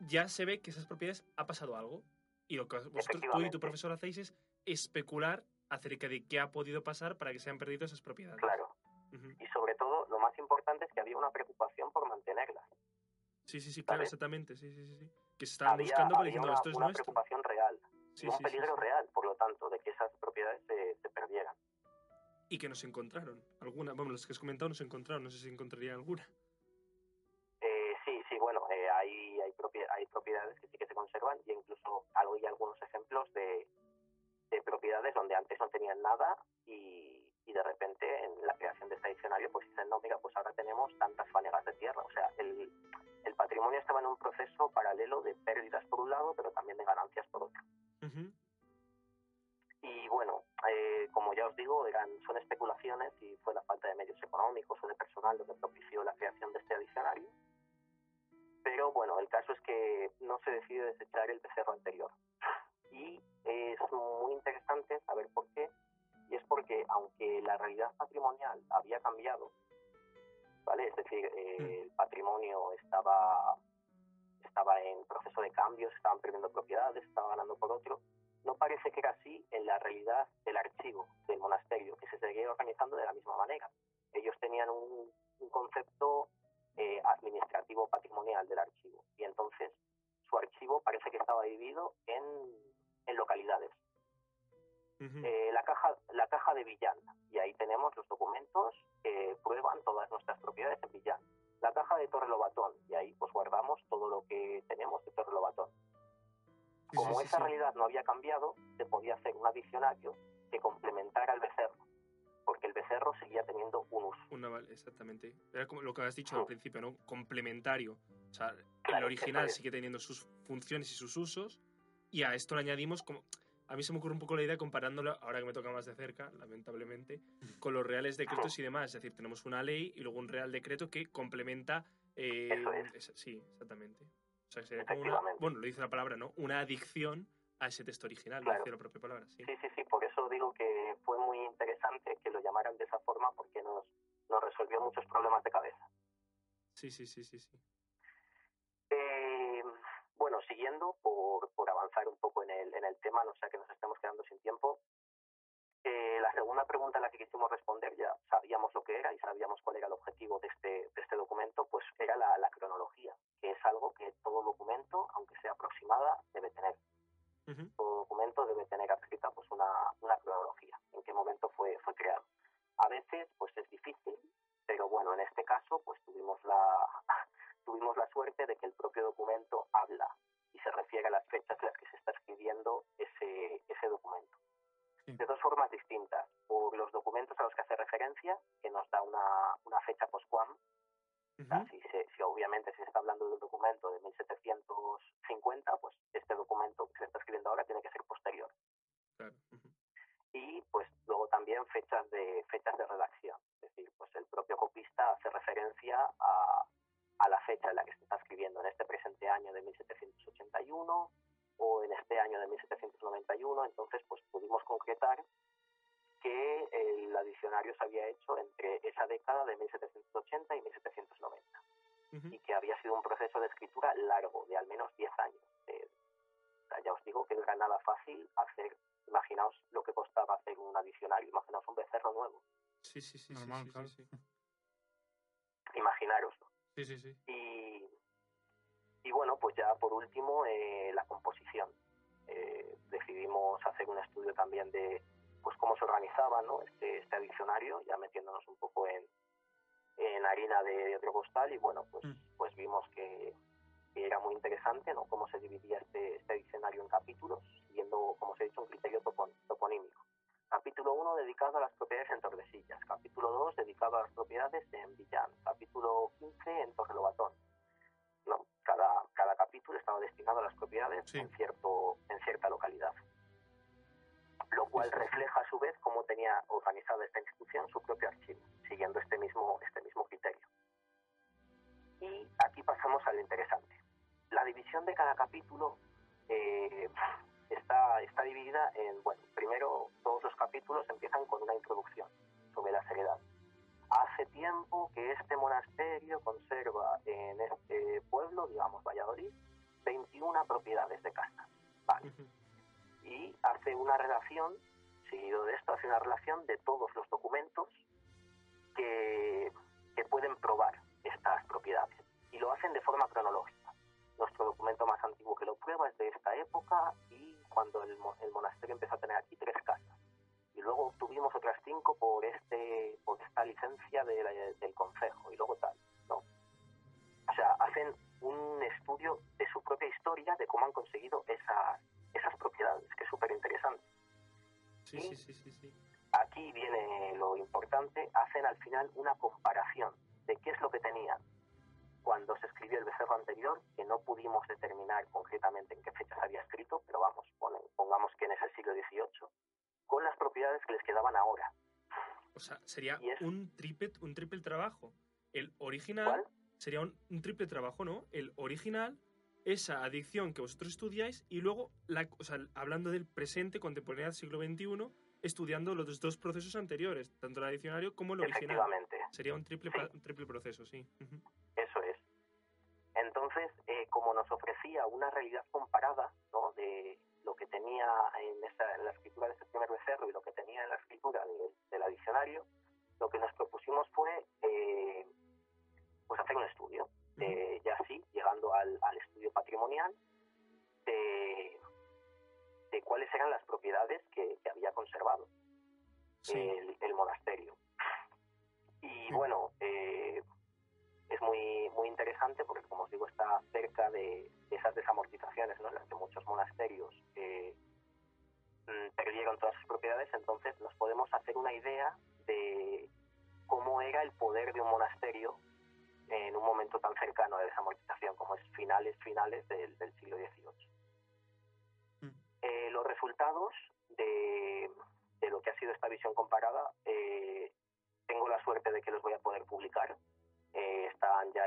Speaker 2: ya se ve que esas propiedades ha pasado algo. Y lo que vosotros, tú y tu profesor hacéis es especular acerca de qué ha podido pasar para que se han perdido esas propiedades.
Speaker 4: Claro.
Speaker 2: Ujú.
Speaker 4: Y sobre todo, lo más importante es que había una preocupación por mantenerlas.
Speaker 2: Sí, sí, sí, claro,
Speaker 4: ¿Sabes?
Speaker 2: exactamente. Sí, sí, sí. Que se estaban
Speaker 4: Había,
Speaker 2: buscando para diciendo
Speaker 4: una,
Speaker 2: esto es
Speaker 4: una
Speaker 2: nuestro.
Speaker 4: preocupación real
Speaker 2: Sí,
Speaker 4: y un
Speaker 2: sí,
Speaker 4: peligro
Speaker 2: sí.
Speaker 4: real, por lo tanto, de que esas propiedades se, se perdieran.
Speaker 2: Y que nos encontraron. Alguna, vamos, los que has comentado nos encontraron, no sé si encontraría alguna.
Speaker 4: Hay, hay, propie- hay propiedades que sí que se conservan y incluso hay algunos ejemplos de, de propiedades donde antes no tenían nada y, y de repente en la creación de este diccionario pues dicen, no, mira, pues ahora tenemos tantas fanegas de tierra. O sea, el, el patrimonio estaba en un proceso paralelo de pérdidas por un lado, pero también de ganancias por otro. Y bueno, eh, como ya os digo, eran, son especulaciones y fue la falta de medios económicos o de personal lo que propició la creación de este diccionario. Pero bueno, el caso es que no se decide desechar el becerro anterior. Y es muy interesante saber por qué. Y es porque aunque la realidad patrimonial había cambiado, ¿vale? Es decir, eh,
Speaker 2: Mm.
Speaker 4: el patrimonio estaba, estaba en proceso de cambios, estaban perdiendo propiedades, estaban ganando por otro, no parece que era así en la realidad del archivo del monasterio, que se seguía organizando de la misma manera. Ellos tenían un, un concepto eh, administrativo patrimonial del archivo y entonces su archivo parece que estaba dividido en, en localidades. Eh, la, caja, la caja de Villán, y ahí tenemos los documentos que prueban todas nuestras propiedades en Villán. La caja de Torre Lobatón, y ahí pues guardamos todo lo que tenemos de Torre Lobatón.
Speaker 2: Sí,
Speaker 4: Como
Speaker 2: sí, sí,
Speaker 4: esa
Speaker 2: sí.
Speaker 4: realidad no había cambiado, se podía hacer un adicionario que complementara al becerro, el becerro seguía teniendo un uso.
Speaker 2: Una, vale, exactamente. Era como lo que has dicho al principio, ¿no? Complementario. O sea, el
Speaker 4: Claro,
Speaker 2: original
Speaker 4: eso es.
Speaker 2: sigue teniendo sus funciones y sus usos. Y a esto le añadimos como. A mí se me ocurre un poco la idea comparándolo, ahora que me toca más de cerca, lamentablemente, con los reales decretos y demás. Es decir, tenemos una ley y luego un real decreto que complementa. eh,
Speaker 4: Eso es.
Speaker 2: esa- sí, exactamente. O sea, que sería como una. Bueno, lo dice la palabra, ¿no? Una adicción a ese texto original, lo
Speaker 4: Claro.
Speaker 2: dice la propia palabra, sí.
Speaker 4: Sí, sí, sí, por eso digo que fue muy interesante que lo llamaran de esa forma, porque nos, nos resolvió muchos problemas de cabeza.
Speaker 2: Sí, sí, sí, sí. sí.
Speaker 4: Eh, bueno, siguiendo, por, por avanzar un poco en el, en el tema, no sea que nos estemos quedando sin tiempo, eh, la segunda pregunta a la que quisimos responder, ya sabíamos lo que era y sabíamos cuál era el objetivo de este, de este documento, pues era la, la cronología, que es algo que todo documento, aunque sea aproximada, debe tener. Todo documento debe tener adscrita pues, una, una cronología, en qué momento fue, fue creado. A veces pues es difícil, pero bueno, en este caso pues tuvimos la, tuvimos la suerte de que el propio documento habla y se refiere a las fechas en las que se está escribiendo ese, ese documento.
Speaker 3: Sí.
Speaker 4: De dos formas distintas, por los documentos a los que hace referencia, que nos da una, una fecha posquam, o sea, si, se- si obviamente se está hablando de un documento de 1750, pues este documento que se está escribiendo ahora tiene que ser posterior.
Speaker 2: Claro. ujú.
Speaker 4: Y pues luego también fechas de fechas de redacción, es decir, pues el propio copista hace referencia a, a la fecha en la que se está escribiendo en este presente año de 1781 o en este año de 1791, entonces pues pudimos concretar que el adicionario se había hecho entre esa década de 1780 y 1790
Speaker 2: Ujú.
Speaker 4: y que había sido un proceso de escritura largo, de al menos 10 años. Eh, ya os digo que no era nada fácil hacer, imaginaos lo que costaba hacer un adicionario, imaginaos un becerro nuevo,
Speaker 2: Sí, sí, sí.
Speaker 3: Normal,
Speaker 2: sí,
Speaker 3: claro.
Speaker 2: sí, sí.
Speaker 4: imaginároslo.
Speaker 3: Sí, sí, sí.
Speaker 4: Y, y bueno, pues ya por último, eh, la composición. Eh, decidimos hacer un estudio también de pues cómo se organizaba ¿no? este, este adicionario, ya metiéndonos un poco en, en harina de otro costal y bueno, pues,
Speaker 3: Mm.
Speaker 4: pues vimos que, que era muy interesante ¿no? cómo se dividía este, este diccionario en capítulos, siguiendo, como os he dicho, un criterio topon- toponímico. Capítulo 1 dedicado a las propiedades en Tordesillas, capítulo 2 dedicado a las propiedades en Villán, capítulo 15 en Torrelobatón. No, cada, cada capítulo estaba destinado a las propiedades
Speaker 3: Sí.
Speaker 4: en, cierto, en cierta localidad. Lo cual refleja a su vez cómo tenía organizada esta institución su propio archivo, siguiendo este mismo, este mismo criterio. Y aquí pasamos a lo interesante. La división de cada capítulo eh, está, está dividida en, bueno, primero todos los capítulos empiezan con una introducción sobre la seriedad. Hace tiempo que este monasterio conserva en este pueblo, digamos Valladolid, 21 propiedades de casa. Vale. Y hace una relación, seguido de esto, hace una relación de todos los documentos que, que pueden probar estas propiedades. Y lo hacen de forma cronológica. Nuestro documento más antiguo que lo prueba es de esta época y cuando el, mo- el monasterio empezó a tener aquí tres casas. Y luego obtuvimos otras cinco por este por esta licencia del concejo y luego tal. ¿no? O sea, hacen un estudio de su propia historia, de cómo han conseguido esas,
Speaker 2: Sí, sí, sí, sí, sí.
Speaker 4: Aquí viene lo importante, hacen al final una comparación de qué es lo que tenían cuando se escribió el becerro anterior, que no pudimos determinar concretamente en qué fecha se había escrito, pero vamos, pongamos que en ese siglo XVIII, con las propiedades que les quedaban ahora.
Speaker 2: O sea, sería
Speaker 4: es-
Speaker 2: un triple, un triple trabajo. El original
Speaker 4: ¿Cuál?
Speaker 2: sería un, un triple trabajo, ¿no? El original, esa adicción que vosotros estudiáis, y luego, la, o sea, hablando del presente, contemporáneo del siglo XXI, estudiando los dos procesos anteriores, tanto el adicionario como el original. Sería un triple,
Speaker 4: Sí.
Speaker 2: pa- un triple proceso, sí.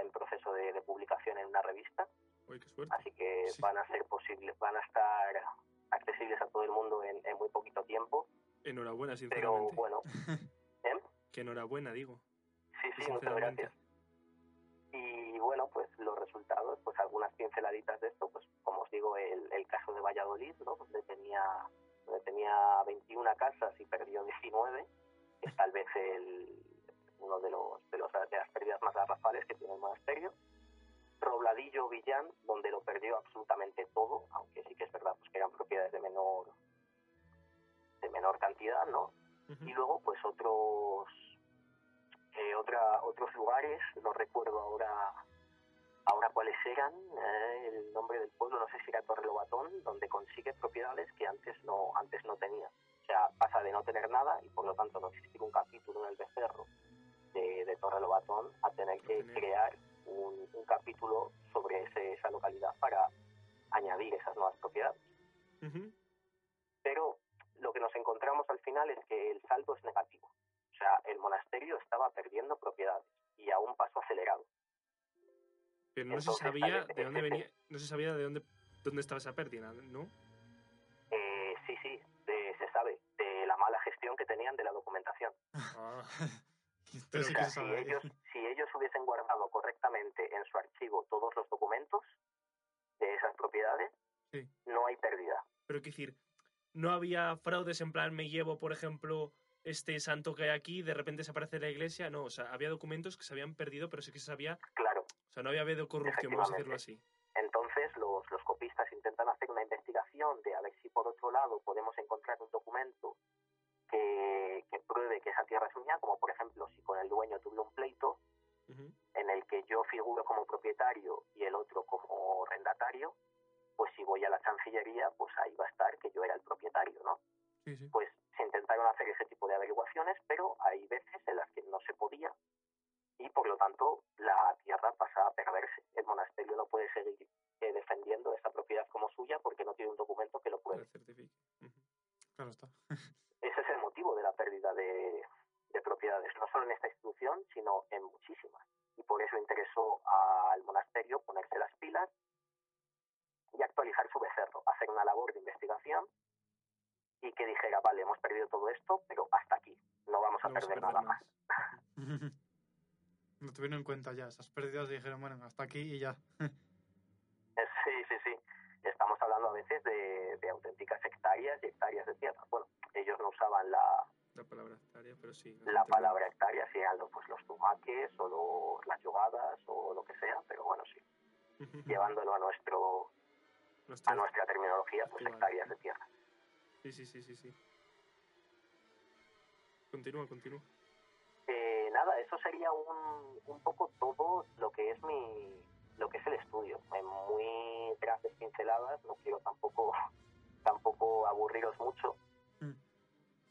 Speaker 4: En proceso de, de publicación en una revista,
Speaker 2: Uy, qué
Speaker 4: así que
Speaker 2: Sí.
Speaker 4: van a ser posibles, van a estar accesibles a todo el mundo en, en muy poquito tiempo.
Speaker 2: Enhorabuena,
Speaker 4: Pero
Speaker 2: sinceramente.
Speaker 4: bueno, ¿eh?
Speaker 2: Que enhorabuena, digo.
Speaker 4: sí, sí, muchas gracias. Y bueno, pues los resultados, pues algunas pinceladitas de esto, pues como os digo, el, el caso de Valladolid, ¿no? donde tenía donde tenía 21 casas y perdió 19, es tal vez el, uno de los, de los de las pérdidas más garrafales que tiene el monasterio. Robladillo Villán, donde lo perdió absolutamente todo, aunque sí que es verdad pues, que eran propiedades de menor de menor cantidad, ¿no? Y luego pues otros eh, otra, otros lugares no recuerdo ahora ahora cuáles eran eh, el nombre del pueblo no sé si era Torrelobatón donde consigue propiedades que antes no antes no tenía o sea pasa de no tener nada y por lo tanto no existir un capítulo en el becerro de, de Torrelobatón a tener que crear un, un capítulo sobre ese- esa localidad para añadir esas nuevas propiedades
Speaker 2: Ujú.
Speaker 4: pero lo que nos encontramos al final es que el saldo es negativo. O sea, el monasterio estaba perdiendo propiedades y a un paso acelerado.
Speaker 2: Pero no se
Speaker 4: Entonces,
Speaker 2: sabía
Speaker 4: tal-
Speaker 2: de dónde venía, no se sabía de dónde, dónde estaba esa pérdida, ¿no?
Speaker 4: Eh, sí, sí, de- se sabe de la mala gestión que tenían de la documentación.
Speaker 2: Ah, Pero
Speaker 3: sí que
Speaker 4: si
Speaker 3: sabe.
Speaker 4: ellos, si ellos hubiesen guardado correctamente en su archivo todos los documentos de esas propiedades,
Speaker 2: Sí.
Speaker 4: no hay pérdida.
Speaker 2: pero quiero decir, no había fraudes en plan, me llevo, por ejemplo, este santo que hay aquí, de repente desaparece la iglesia. No, o sea, había documentos que se habían perdido, pero sí que se sabía,
Speaker 4: Claro,
Speaker 2: o sea, no había habido corrupción, vamos a decirlo así.
Speaker 4: Entonces los, los copistas intentan hacer una investigación de a ver si por otro lado podemos encontrar un documento que, que pruebe que esa tierra es mía, como por ejemplo si con el dueño tuve un pleito en el que yo figuro como propietario y el otro como arrendatario, pues si voy a la Chancillería, pues ahí va a estar que yo era el propietario, ¿no?
Speaker 3: Sí, sí.
Speaker 4: Pues se intentaron hacer ese tipo de averiguaciones, pero hay veces en las que no se podía y por lo tanto la tierra pasa a perderse. El monasterio no puede seguir eh, defendiendo esa propiedad como suya porque no tiene un documento que lo
Speaker 2: certifique.
Speaker 3: Claro está.
Speaker 4: Ese es el motivo de la pérdida de, de propiedades, no solo en esta institución, sino en muchísimas. Y por eso interesó al monasterio ponerse las pilas y actualizar su becerro, hacer una labor de investigación y que dijera, vale, hemos perdido todo esto, pero hasta aquí, no vamos a
Speaker 2: No vamos a
Speaker 4: perder nada más.
Speaker 2: más.
Speaker 3: Lo tuvieron en cuenta ya, esas pérdidas y dijeron, bueno, hasta aquí y ya.
Speaker 4: Eh, Sí, sí, sí. Estamos hablando a veces de, de auténticas hectáreas y hectáreas de tierra. Bueno, ellos no usaban la,
Speaker 2: La palabra hectárea, pero sí.
Speaker 4: la palabra hectárea, si eran los, pues, los tumaques o los- las yugadas o lo que sea, pero bueno, sí. Llevándolo a nuestro a
Speaker 2: Nuestra-
Speaker 4: terminología, pues
Speaker 2: Actual.
Speaker 4: hectáreas de tierra.
Speaker 2: Sí, sí, sí, sí, sí. Continúa, continúa.
Speaker 4: Eh, nada, eso sería un, un poco todo lo que es mi lo que es el estudio. En muy grandes pinceladas, no quiero tampoco tampoco aburriros mucho,
Speaker 3: Mm.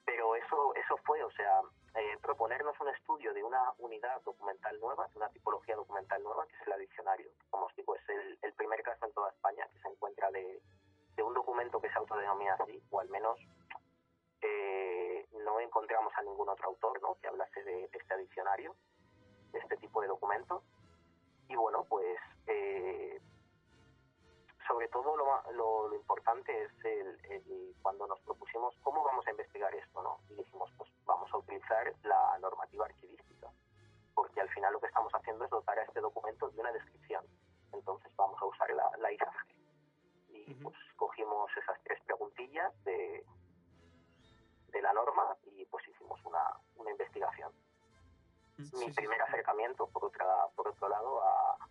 Speaker 4: pero eso eso fue, o sea, eh, proponernos un estudio de una unidad documental nueva, de una tipología documental nueva, que es el diccionario. Como os digo, es el, el primer caso en toda España que se encuentra de, de un documento que se autodenomina así, o al menos eh, encontramos a ningún otro autor ¿no? que hablase de, de este diccionario, de este tipo de documentos. Y bueno, pues eh, sobre todo lo, lo, lo importante es el, el- cuando nos propusimos cómo vamos a investigar esto, ¿no? Y dijimos, pues vamos a utilizar la normativa archivística, porque al final lo que estamos haciendo es dotar a este documento de una descripción. Entonces vamos a usar la, la ISAG. Y pues cogimos esas tres preguntillas de, de la norma y pues hicimos una, una investigación mi
Speaker 2: sí,
Speaker 4: primer acercamiento, por, otra, por otro lado, a-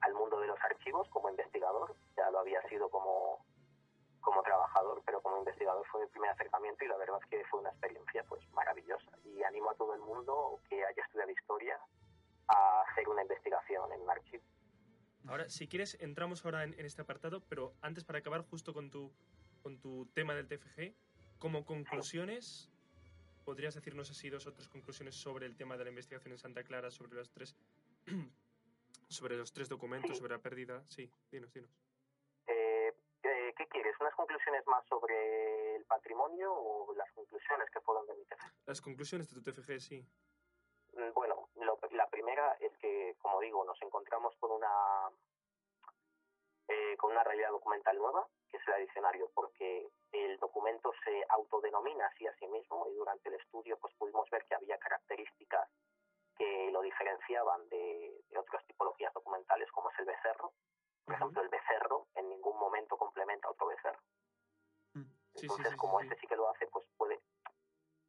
Speaker 4: al mundo de los archivos como investigador. Ya lo había sido como, como trabajador, pero como investigador fue mi primer acercamiento y la verdad es que fue una experiencia pues maravillosa. Y animo a todo el mundo que haya estudiado historia a hacer una investigación en un archivo.
Speaker 2: Ahora, si quieres, entramos ahora en, en este apartado, pero antes para acabar justo con tu, con tu tema del TFG, como conclusiones, ¿podrías decirnos así dos o tres conclusiones sobre el tema de la investigación en Santa Clara, sobre los tres, sobre los tres documentos,
Speaker 4: Sí.
Speaker 2: sobre la pérdida? Sí, dinos, dinos.
Speaker 4: Eh, eh, ¿Qué quieres? ¿Unas conclusiones más sobre el patrimonio o las conclusiones que mi tesis?
Speaker 2: Las conclusiones de tu TFG, sí.
Speaker 4: Mm, Bueno, lo- la primera es que, como digo, nos encontramos con una eh, con una realidad documental nueva, que es el diccionario, porque el documento se autodenomina así a sí mismo y durante el estudio pues pudimos ver que había características que lo diferenciaban de, de otras tipologías documentales, como es el becerro. Por
Speaker 2: Ujú.
Speaker 4: ejemplo, el becerro en ningún momento complementa a otro becerro.
Speaker 3: Mm.
Speaker 2: Sí, sí,
Speaker 4: Entonces,
Speaker 2: sí,
Speaker 4: como
Speaker 2: sí, sí.
Speaker 4: este sí que lo hace, pues puede...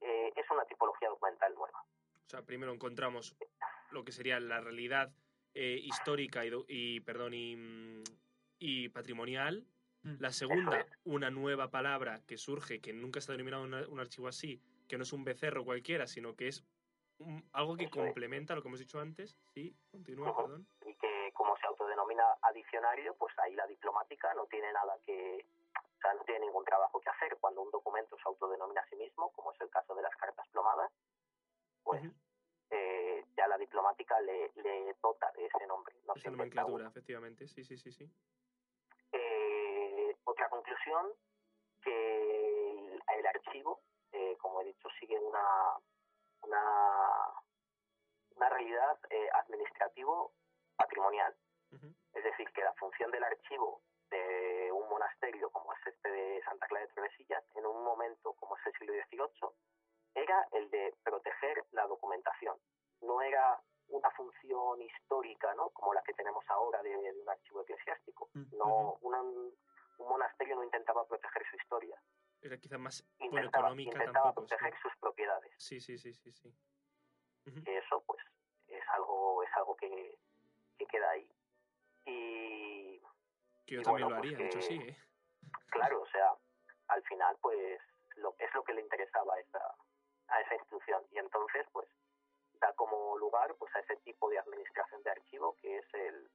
Speaker 4: eh, es una tipología documental nueva.
Speaker 2: O sea, primero encontramos lo que sería la realidad eh, histórica y, y, perdón, y, mm, y patrimonial.
Speaker 3: Mm.
Speaker 2: La segunda,
Speaker 4: es.
Speaker 2: una nueva palabra que surge, que nunca está denominado una- un archivo así, que no es un becerro cualquiera, sino que es un- algo que
Speaker 4: Eso es.
Speaker 2: complementa lo que hemos dicho antes. Sí, continúa, perdón.
Speaker 4: y que como se autodenomina adicionario, pues ahí la diplomática no tiene nada que, o sea, no tiene ningún trabajo que hacer. Cuando un documento se autodenomina a sí mismo, como es el caso de las cartas plomadas, pues eh, ya la diplomática le, le dota de ese nombre. No
Speaker 2: Esa nomenclatura, efectivamente. Sí, sí, sí, sí.
Speaker 4: Conclusión, que el, el archivo, eh, como he dicho, sigue una, una, una realidad eh, administrativo-patrimonial.
Speaker 2: Ujú.
Speaker 4: Es decir, que la función del archivo de un monasterio como es este de Santa Clara de Tordesillas, en un momento como es el siglo XVIII, era el de proteger la documentación. No era una función histórica, ¿no? Como la que tenemos ahora de, de un archivo eclesiástico.
Speaker 3: Mm,
Speaker 4: No, una- un monasterio no intentaba proteger su historia,
Speaker 2: Era quizá más,
Speaker 4: intentaba,
Speaker 2: económica
Speaker 4: intentaba
Speaker 2: tampoco. sí.
Speaker 4: proteger sus propiedades.
Speaker 2: Sí, sí, sí, sí, sí.
Speaker 4: Que eso pues es algo es algo que, que queda ahí y
Speaker 2: Que yo
Speaker 4: y
Speaker 2: también
Speaker 4: bueno,
Speaker 2: lo
Speaker 4: pues
Speaker 2: haría, de hecho
Speaker 4: que-
Speaker 2: sí, ¿eh?
Speaker 4: claro o sea al final pues lo es lo que le interesaba a esa a esa institución y entonces pues da como lugar pues a ese tipo de administración de archivo que es el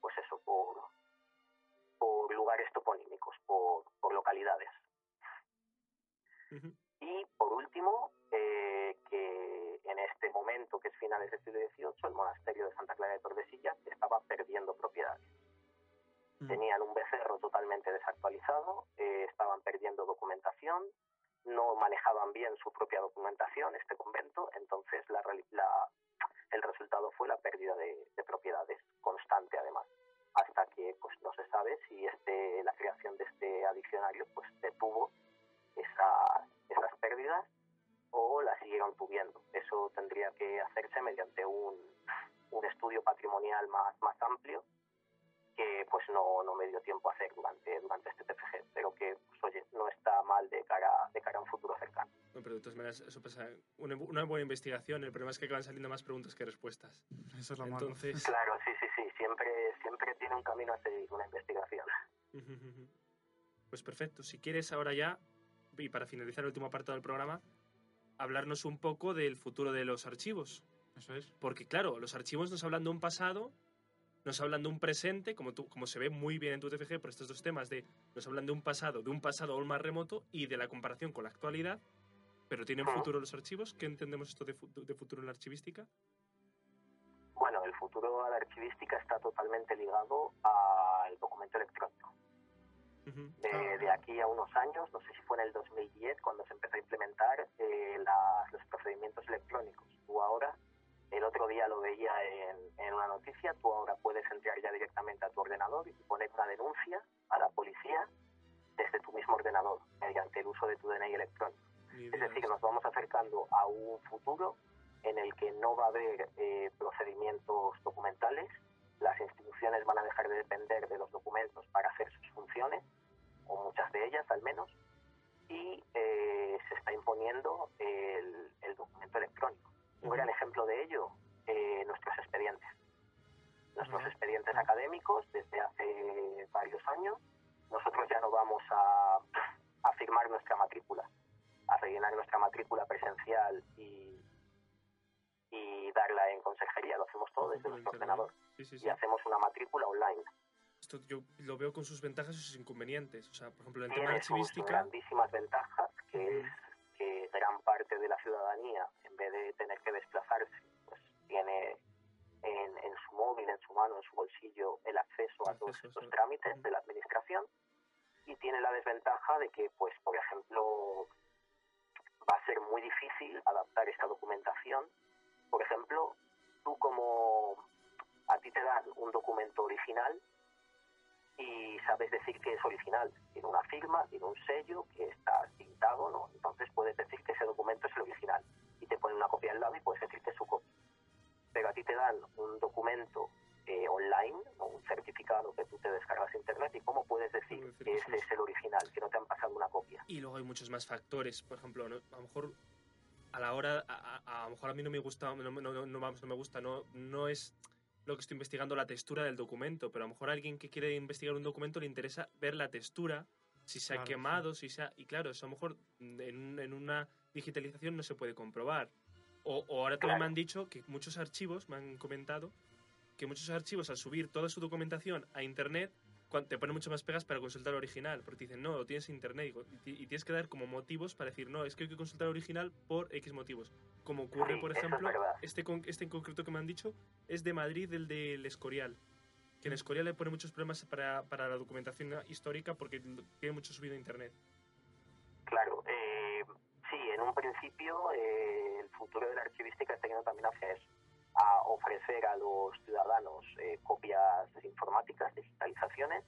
Speaker 4: pues eso por por lugares toponímicos por, por localidades
Speaker 2: Ujú.
Speaker 4: Y por último, eh, que en este momento, que es finales del siglo XVIII, el monasterio de Santa Clara de Tordesillas estaba perdiendo propiedades. Tenían un becerro totalmente desactualizado, eh, estaban perdiendo documentación, no manejaban bien su propia documentación, este
Speaker 2: investigación, el problema es que acaban saliendo más preguntas que respuestas.
Speaker 3: Eso es lo malo.
Speaker 2: Entonces.
Speaker 4: Claro, sí, sí, sí, siempre, siempre tiene un camino a seguir una investigación.
Speaker 2: Pues perfecto. Si quieres ahora ya, y para finalizar el último apartado del programa, hablarnos un poco del futuro de los archivos.
Speaker 3: Eso es.
Speaker 2: Porque claro, los archivos nos hablan de un pasado, nos hablan de un presente, como, tú, como se ve muy bien en tu TFG por estos dos temas, de nos hablan de un pasado, de un pasado aún más remoto y de la comparación con la actualidad. Pero ¿tienen futuro los archivos? ¿Qué entendemos esto de, fu- de futuro en la archivística?
Speaker 4: Bueno, el futuro de la archivística está totalmente ligado al documento electrónico. De,
Speaker 3: Ah.
Speaker 4: de aquí a unos años, no sé si fue en el 2010 cuando se empezó a implementar eh, los procedimientos electrónicos. Tú ahora, el otro día lo veía en, en una noticia, tú ahora puedes entrar ya directamente a tu ordenador y poner una denuncia a la policía desde tu mismo ordenador, mediante el uso de tu DNI electrónico. Es decir, que nos vamos acercando a un futuro en el que no va a haber eh, procedimientos documentales, las instituciones van a dejar de depender de los documentos para hacer sus funciones, o muchas de ellas al menos, y eh, se está imponiendo el, el documento electrónico. Un gran ejemplo de ello, eh, nuestros expedientes. Nuestros expedientes académicos, desde hace varios años, nosotros ya no vamos a, a firmar nuestra matrícula, a rellenar nuestra matrícula presencial y, y darla en consejería, lo hacemos todo desde nuestro ordenador
Speaker 2: Sí, sí, sí.
Speaker 4: y hacemos una matrícula online.
Speaker 2: Esto yo lo veo con sus ventajas y sus inconvenientes. O sea, por ejemplo, en tema
Speaker 4: Tiene sus
Speaker 2: archivística,
Speaker 4: grandísimas ventajas, que es que gran parte de la ciudadanía, en vez de tener que desplazarse, pues tiene en, en su móvil, en su mano, en su bolsillo, el acceso a todos estos trámites de la administración y tiene la desventaja de que, pues, por ejemplo, va a ser muy difícil adaptar esta documentación. Por ejemplo, tú como a ti te dan un documento original y sabes decir que es original. Tiene una firma, tiene un sello que está tintado, ¿no? Entonces puedes decir que ese documento es el original y te ponen una copia al lado y puedes decir que es su copia. Pero a ti te dan un documento eh, online o un certificado que tú te descargas a internet y cómo puedes decir que ese
Speaker 2: sí es.
Speaker 4: el original, que no te han pasado una copia.
Speaker 2: y luego hay muchos más factores. Por ejemplo, ¿no? a lo mejor a la hora, a, a- a lo mejor a mí no me gusta, no, no, no, no, vamos, no me gusta, no, no es lo que estoy investigando la textura del documento, pero a lo mejor a alguien que quiere investigar un documento le interesa ver la textura, si se ha
Speaker 3: Claro,
Speaker 2: quemado, si se ha... Y claro, eso a lo mejor en, en una digitalización no se puede comprobar. O, o ahora también me
Speaker 4: Claro.
Speaker 2: han dicho que muchos archivos, me han comentado, que muchos archivos al subir toda su documentación a internet te ponen mucho más pegas para consultar el original, porque te dicen, no, lo tienes en internet y, y ti- y tienes que dar como motivos para decir, no, es que hay que consultar el original por X motivos. Como ocurre,
Speaker 4: Sí,
Speaker 2: por
Speaker 4: es
Speaker 2: ejemplo,
Speaker 4: verdad.
Speaker 2: este, con- este en concreto que me han dicho es de Madrid, el del Escorial. Que en Escorial le pone muchos problemas para, para la documentación histórica porque tiene mucho subido a internet.
Speaker 4: Claro, eh, sí, en un principio eh, el futuro de la archivística está yendo también hacia eso, a ofrecer a los ciudadanos eh, copias informáticas, digitalizaciones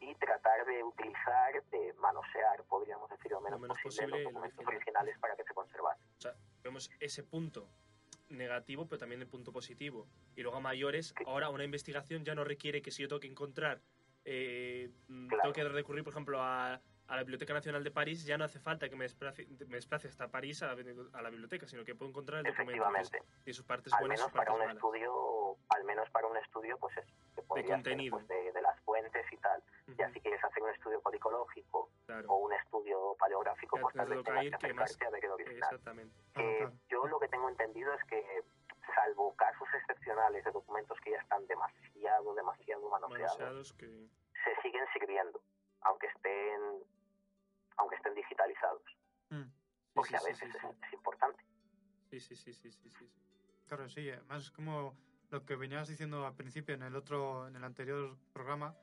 Speaker 4: y tratar de utilizar, de manosear, podríamos decir, lo menos,
Speaker 2: menos
Speaker 4: posible,
Speaker 2: posible
Speaker 4: los documentos
Speaker 2: original.
Speaker 4: originales para que se conservasen.
Speaker 2: O sea, vemos ese punto negativo, pero también el punto positivo. Y luego a mayores, ahora una investigación ya no requiere que si yo tengo que encontrar, eh, mm,
Speaker 4: Claro.
Speaker 2: tengo que recurrir, por ejemplo, a, a la Biblioteca Nacional de París, ya no hace falta que me desplace, me desplace hasta París a la, a la biblioteca, sino que puedo encontrar el documento que es-
Speaker 4: Efectivamente.
Speaker 2: y sus partes
Speaker 4: Al
Speaker 2: buenas y
Speaker 4: menos
Speaker 2: sus
Speaker 4: para
Speaker 2: partes
Speaker 4: un
Speaker 2: malas.
Speaker 4: estudio, al menos para un estudio, pues es que ser,
Speaker 2: contenido.
Speaker 4: pues, de, de las fuentes y tal.
Speaker 2: Ujú,
Speaker 4: Ya si quieres hacer un estudio policológico
Speaker 2: claro,
Speaker 4: o un estudio paleográfico,
Speaker 2: Ya
Speaker 4: pues tal vez que
Speaker 2: que más-
Speaker 4: a ver el original.
Speaker 2: exactamente.
Speaker 4: Eh,
Speaker 3: claro.
Speaker 4: yo lo que tengo entendido es que, salvo casos excepcionales de documentos que ya están demasiado, demasiado manoseados,
Speaker 2: Manoseados que...
Speaker 4: se siguen sirviendo, aunque estén, aunque estén digitalizados,
Speaker 3: Mm.
Speaker 2: Sí,
Speaker 4: porque
Speaker 2: sí,
Speaker 4: a veces
Speaker 2: sí,
Speaker 4: es,
Speaker 2: sí.
Speaker 4: es importante.
Speaker 2: Sí, sí, sí, sí, sí, sí.
Speaker 3: Claro, sí. Además, como lo que venías diciendo al principio en el otro, en el anterior programa,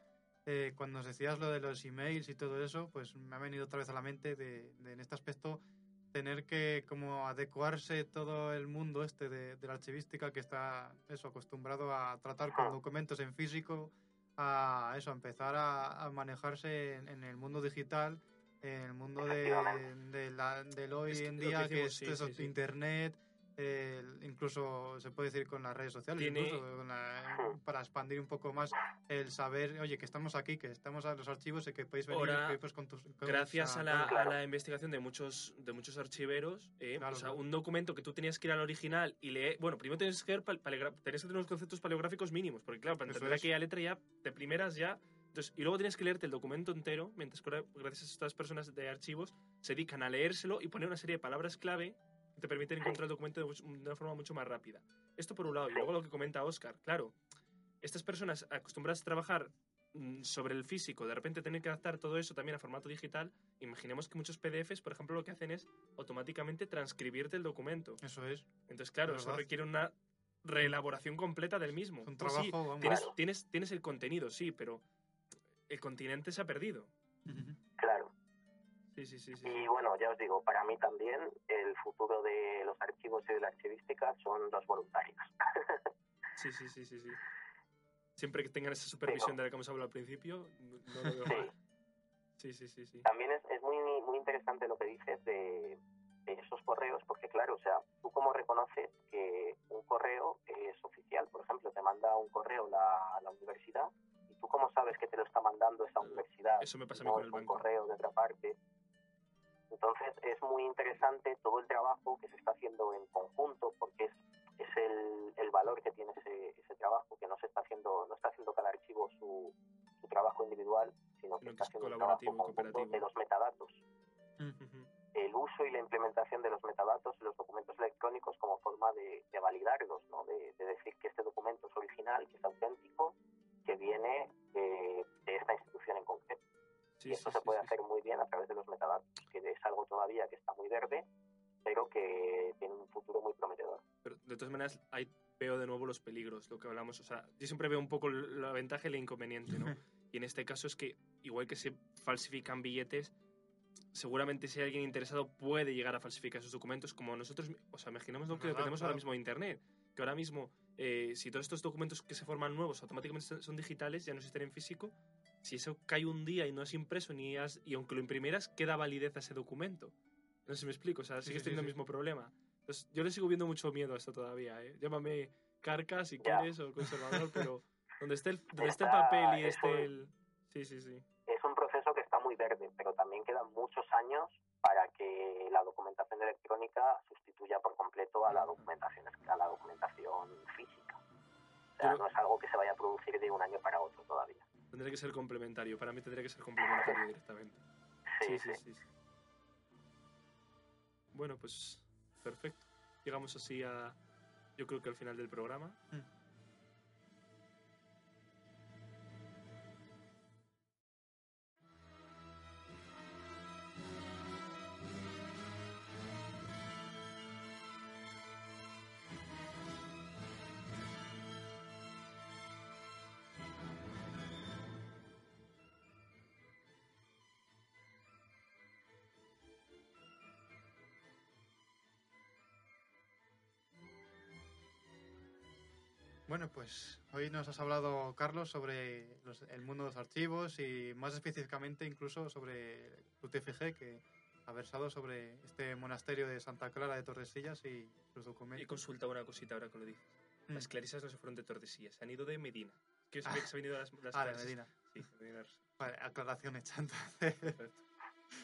Speaker 3: eh, cuando nos decías lo de los emails y todo eso, pues me ha venido otra vez a la mente de, de en este aspecto tener que como adecuarse todo el mundo este de, de la archivística que está eso acostumbrado a tratar con
Speaker 4: Ajá.
Speaker 3: documentos en físico a eso a empezar a, a manejarse en, en el mundo digital en el mundo de, la, del hoy
Speaker 2: Es
Speaker 3: en
Speaker 2: que
Speaker 3: día que, es
Speaker 2: sí,
Speaker 3: eso,
Speaker 2: sí, sí.
Speaker 3: internet el- incluso se puede decir con las redes sociales
Speaker 2: Tiene-
Speaker 3: incluso con la- para expandir un poco más el saber oye que estamos aquí que estamos a los archivos y que podéis venir
Speaker 2: Ahora,
Speaker 3: que, pues, con tus con-
Speaker 2: Gracias
Speaker 3: o sea,
Speaker 2: a la,
Speaker 4: claro.
Speaker 2: a la investigación de muchos, de muchos archiveros, eh,
Speaker 3: Claro,
Speaker 2: o sea,
Speaker 3: claro.
Speaker 2: un documento que tú tenías que ir al original y leer. Bueno, primero tienes que, tenías que tener unos conceptos paleográficos mínimos, porque claro, para entender
Speaker 3: es.
Speaker 2: aquella letra ya, de primeras ya. Entonces, y luego tienes que leerte el documento entero, mientras que gracias a estas personas de archivos, se dedican a leérselo y poner una serie de palabras clave te permiten encontrar el documento de, una forma mucho más rápida. Esto por un lado. Y luego lo que comenta Oscar, claro, estas personas acostumbradas a trabajar mm, sobre el físico, de repente tener que adaptar todo eso también a formato digital, imaginemos que muchos PDFs, por ejemplo, lo que hacen es automáticamente transcribirte el documento.
Speaker 3: eso es
Speaker 2: Entonces, claro,
Speaker 3: Es
Speaker 2: eso requiere una reelaboración completa del mismo.
Speaker 3: es un
Speaker 2: Pues sí,
Speaker 3: trabajo vamos,
Speaker 2: tienes, tienes, tienes el contenido, sí, pero el continente se ha perdido.
Speaker 4: Claro.
Speaker 2: Sí, sí, sí, sí.
Speaker 4: Y bueno, ya os digo, para mí también el futuro de los archivos y de la archivística son los voluntarios.
Speaker 2: Sí, sí, sí, sí, sí. Siempre que tengan esa supervisión de la que hemos hablado al principio, no lo veo
Speaker 4: Sí.
Speaker 2: mal. Sí, sí, sí, sí.
Speaker 4: También es, es muy, muy interesante lo que dices de, de esos correos, porque claro, o sea, tú cómo reconoces que un correo es oficial. Por ejemplo, te manda un correo la, la universidad y tú cómo sabes que te lo está mandando esa universidad.
Speaker 2: Eso me pasa a mí con el
Speaker 4: un
Speaker 2: banco.
Speaker 4: correo de otra parte. Entonces es muy interesante todo el trabajo que se está haciendo en conjunto, porque es, es el, el valor que tiene ese, ese trabajo, que no se está haciendo, no está haciendo cada archivo su, su trabajo individual, sino que
Speaker 2: que
Speaker 4: está
Speaker 2: es
Speaker 4: haciendo un trabajo
Speaker 2: y cooperativo.
Speaker 4: de los metadatos
Speaker 2: Ujú.
Speaker 4: el uso y la implementación de los metadatos en los documentos electrónicos como forma de, de validarlos, ¿no? de, de decir que este documento es original, que es auténtico, que viene de, de esta institución en concreto.
Speaker 2: Sí,
Speaker 4: y esto
Speaker 2: sí,
Speaker 4: se
Speaker 2: sí,
Speaker 4: puede
Speaker 2: sí,
Speaker 4: hacer muy bien a través de los metadatos, que es algo todavía que está muy verde, pero que tiene un futuro muy prometedor.
Speaker 2: Pero de todas maneras, ahí veo de nuevo los peligros, lo que hablamos. O sea, yo siempre veo un poco la ventaja y el inconveniente, ¿no? Y en este caso es que, igual que se falsifican billetes, seguramente si hay alguien interesado puede llegar a falsificar esos documentos, como nosotros, o sea, imaginemos lo que tenemos ahora
Speaker 3: claro.
Speaker 2: mismo en Internet, que ahora mismo, eh, si todos estos documentos que se forman nuevos automáticamente son- son digitales, ya no existen en físico, si eso cae un día y no es impreso, ni has- y aunque lo imprimieras, queda validez a ese documento. No sé si me explico, o sea,
Speaker 3: Sí,
Speaker 2: sigues
Speaker 3: sí,
Speaker 2: teniendo
Speaker 3: sí.
Speaker 2: el mismo problema. Entonces, yo le sigo viendo mucho miedo a esto todavía, ¿eh? Llámame carca si
Speaker 4: Ya.
Speaker 2: quieres o conservador, pero donde esté el, donde esté el
Speaker 4: Está-
Speaker 2: papel y
Speaker 4: es
Speaker 2: esté
Speaker 4: un-
Speaker 2: el... Sí, sí, sí.
Speaker 4: Es un proceso que está muy verde, pero también quedan muchos años para que la documentación electrónica sustituya por completo a la documentación, a la documentación física. O sea,
Speaker 2: Pero-
Speaker 4: no es algo que se vaya a producir de un año para otro todavía.
Speaker 2: Tendría que ser complementario. Para mí tendría que ser complementario directamente. Sí, sí, sí. sí. Bueno, pues perfecto. Llegamos así a, yo creo que al final del programa.
Speaker 3: Mm. Pues hoy nos has hablado, Carlos, sobre los- el mundo de los archivos y más específicamente incluso sobre tu TFG, que ha versado sobre este monasterio de Santa Clara de Tordesillas y
Speaker 2: He
Speaker 3: documentos.
Speaker 2: consultado una cosita ahora que lo dices.
Speaker 3: Mm.
Speaker 2: Las clarisas no se fueron de Tordesillas, se han ido de Medina. Que sabía que se han ido las, las
Speaker 3: Ah, de. Medina.
Speaker 2: Sí, de Medina.
Speaker 3: Vale, aclaración hecha entonces.
Speaker 2: Perfecto.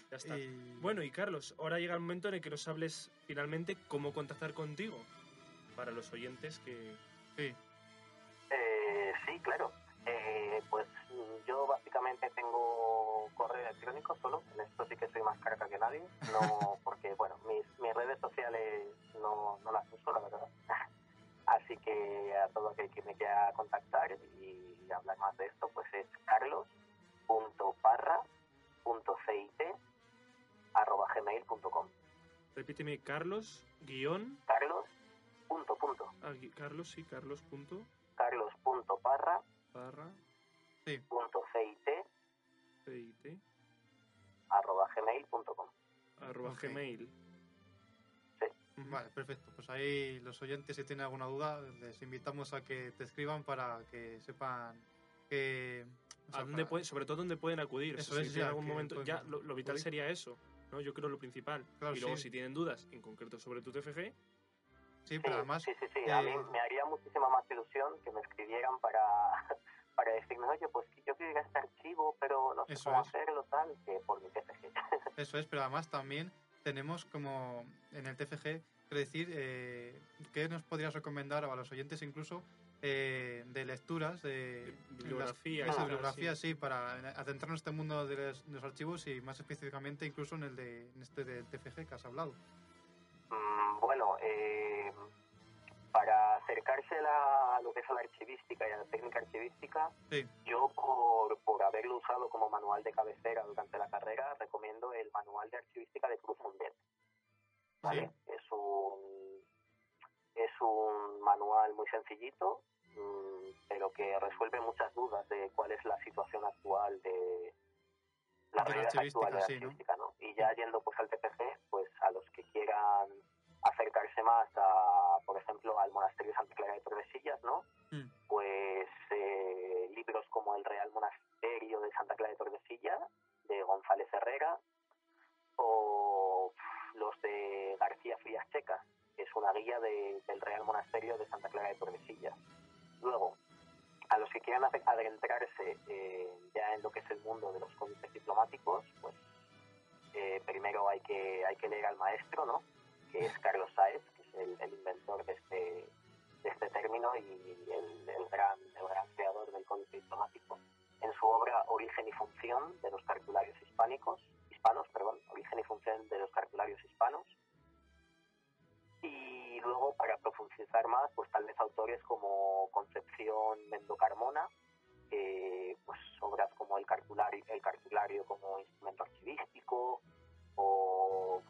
Speaker 2: Ya está.
Speaker 3: Y-
Speaker 2: Bueno, y Carlos, ahora llega el momento en el que nos hables finalmente cómo contactar contigo. Para los oyentes que...
Speaker 3: Sí,
Speaker 4: sí, claro. Eh, pues yo básicamente tengo correo electrónico solo. En esto sí que soy más carga que nadie. No, porque, bueno, mis, mis redes sociales no, no las uso, la verdad. Así que a todo aquel que me quiera contactar y hablar más de esto, pues es carlos.parra.cit arroba gmail.com
Speaker 2: Repíteme, Carlos, guion...
Speaker 4: Carlos, punto, punto.
Speaker 2: ah, Carlos, sí, Carlos, punto,
Speaker 4: Carlos.parra.cit
Speaker 2: barra, CIT,
Speaker 4: arroba gmail.com
Speaker 2: arroba gmail.
Speaker 4: Sí.
Speaker 3: Vale, perfecto. Pues ahí los oyentes, si tienen alguna duda, les invitamos a que te escriban para que sepan que... o
Speaker 2: ¿A
Speaker 3: sea,
Speaker 2: dónde
Speaker 3: para-
Speaker 2: pueden, sobre todo dónde pueden acudir. O sea,
Speaker 3: Eso
Speaker 2: si
Speaker 3: es, ya,
Speaker 2: algún
Speaker 3: que
Speaker 2: momento,
Speaker 3: pueden
Speaker 2: ya lo, lo vital
Speaker 3: acudir.
Speaker 2: sería eso, ¿no? Yo creo lo principal.
Speaker 3: Claro,
Speaker 2: y luego
Speaker 3: sí.
Speaker 2: si tienen dudas, en concreto sobre tu TFG,
Speaker 3: Sí, pero
Speaker 4: Sí,
Speaker 3: además...
Speaker 4: sí, sí, sí. A mí
Speaker 3: eh,
Speaker 4: me haría muchísima más ilusión que me escribieran para, para decirme, oye, pues que yo quiero ir a este archivo, pero no sé
Speaker 3: Eso
Speaker 4: cómo
Speaker 3: es.
Speaker 4: hacerlo, tal, que por mi TFG.
Speaker 3: Eso es, pero además también tenemos como en el TFG, quiero decir, eh, ¿qué nos podrías recomendar a los oyentes incluso eh, de lecturas, de,
Speaker 2: De bibliografía,
Speaker 3: las- bibliografía, sí, para adentrarnos en este mundo de los, de los archivos y más específicamente incluso en el de en este del TFG que has hablado.
Speaker 4: Mm, bueno, eh, para acercarse a, la- lo que es a la archivística y a la técnica archivística,
Speaker 3: Sí.
Speaker 4: yo por, por haberlo usado como manual de cabecera durante la carrera, recomiendo el manual de archivística de Cruz Mundet. ¿vale? Es un es un manual muy sencillito, mm, pero que resuelve muchas dudas de cuál es la situación actual de la realidad
Speaker 3: archivística,
Speaker 4: actual de la
Speaker 3: sí, ¿no?
Speaker 4: archivística, ¿no? Y ya yendo pues al TPG, pues a los que quieran acercarse más a, por ejemplo, al monasterio de Santa Clara de Tordesillas, ¿no?
Speaker 3: Mm.
Speaker 4: Pues eh, libros como El Real Monasterio de Santa Clara de Tordesillas, de González Herrera, o los de García Frías Checa, que es una guía de- del Real Monasterio de Santa Clara de Tordesillas. Luego, a los que quieran ade- adentrarse eh, ya en lo que es el mundo de los cómics diplomáticos, pues eh, primero hay que hay que leer al maestro, ¿no? Que es Carlos Saez, que es el, el inventor de este de este término y el, el gran el gran creador del cómic diplomático. En su obra Origen y función de los cartularios hispánicos, hispanos, perdón, Origen y función de los cartularios hispanos. Y luego, para profundizar más, pues tal vez autores como Concepción Mendo Carmona, que pues obras como el cartulario, el cartulario como instrumento archivístico, o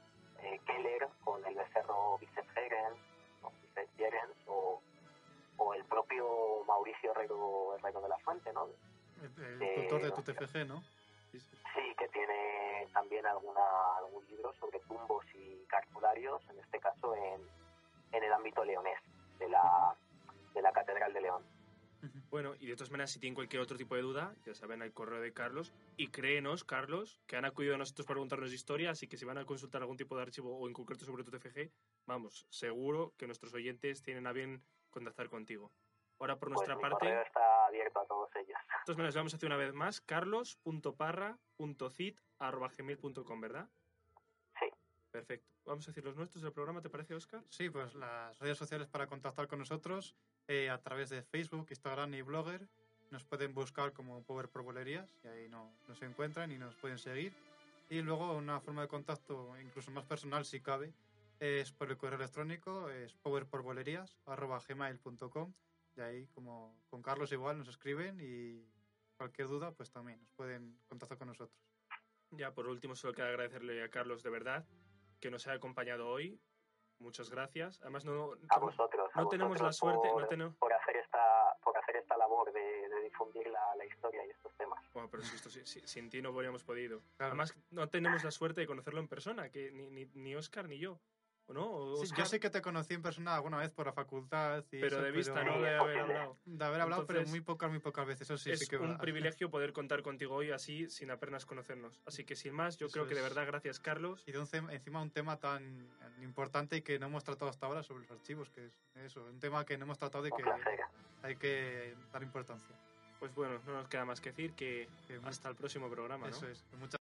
Speaker 4: eh, Keller con el becerro Bicefgerens, o, o, o el propio Mauricio Herrero, Herrero de la Fuente, ¿no?
Speaker 3: El, el
Speaker 4: Eh,
Speaker 3: tutor de
Speaker 4: ¿no? Sí, que tiene también alguna, algún libro sobre tumbos y cartularios, en este caso en, en el ámbito leonés, de la, de la Catedral de León.
Speaker 2: Bueno, y de todas maneras, si tienen cualquier otro tipo de duda, ya saben, al correo de Carlos. Y créenos, Carlos, que han acudido a nosotros para preguntarnos historia, así que si van a consultar algún tipo de archivo o en concreto sobre tu TFG, vamos, seguro que nuestros oyentes tienen a bien contactar contigo. Ahora, por
Speaker 4: Pues
Speaker 2: nuestra
Speaker 4: mi
Speaker 2: parte,
Speaker 4: correo está abierto a todos ellos.
Speaker 2: de todas maneras, vamos a hacer una vez más, carlos.parra.cit.gmail.com, ¿verdad?
Speaker 4: Sí.
Speaker 2: Perfecto. Vamos a decir los nuestros del programa, ¿te parece, Oscar?
Speaker 3: Sí, pues las redes sociales para contactar con nosotros eh, a través de Facebook, Instagram y Blogger. Nos pueden buscar como Power por Bolerías y ahí no, nos encuentran y nos pueden seguir. Y luego una forma de contacto incluso más personal si cabe es por el correo electrónico, es powerporbolerías.gmail.com y ahí como con Carlos igual nos escriben y cualquier duda pues también nos pueden contactar con nosotros.
Speaker 2: Ya, por último, solo queda agradecerle a Carlos de verdad que nos haya acompañado hoy. Muchas gracias. Además, no,
Speaker 4: A vosotros. a
Speaker 2: no tenemos la suerte,
Speaker 4: por,
Speaker 2: no tenemos...
Speaker 4: por hacer esta por hacer esta labor de, de difundir la, la historia y estos temas.
Speaker 2: Bueno, pero si esto, si- si- sin ti no habríamos podido. Además, no tenemos la suerte de conocerlo en persona, que ni, ni, ni Oscar ni yo. ¿O no? ¿O
Speaker 3: Sí, yo sé que te conocí en persona alguna vez por la facultad. Y
Speaker 2: pero
Speaker 3: eso,
Speaker 2: de vista,
Speaker 3: pero-
Speaker 2: no de haber hablado.
Speaker 3: De haber hablado, pero
Speaker 2: Entonces,
Speaker 3: muy pocas, muy pocas veces. Eso sí,
Speaker 2: es
Speaker 3: sí que
Speaker 2: un privilegio poder contar contigo hoy así, sin apenas conocernos. Así que sin más, yo
Speaker 3: Eso
Speaker 2: creo que de
Speaker 3: es.
Speaker 2: verdad, gracias, Carlos.
Speaker 3: Y de un encima un tema tan importante y que no hemos tratado hasta ahora sobre los archivos, que es eso, un tema que no hemos tratado y que hay que dar importancia.
Speaker 2: Pues bueno, no nos queda más que decir que
Speaker 3: Que
Speaker 2: hasta el próximo programa, ¿no?
Speaker 3: Eso es. Muchas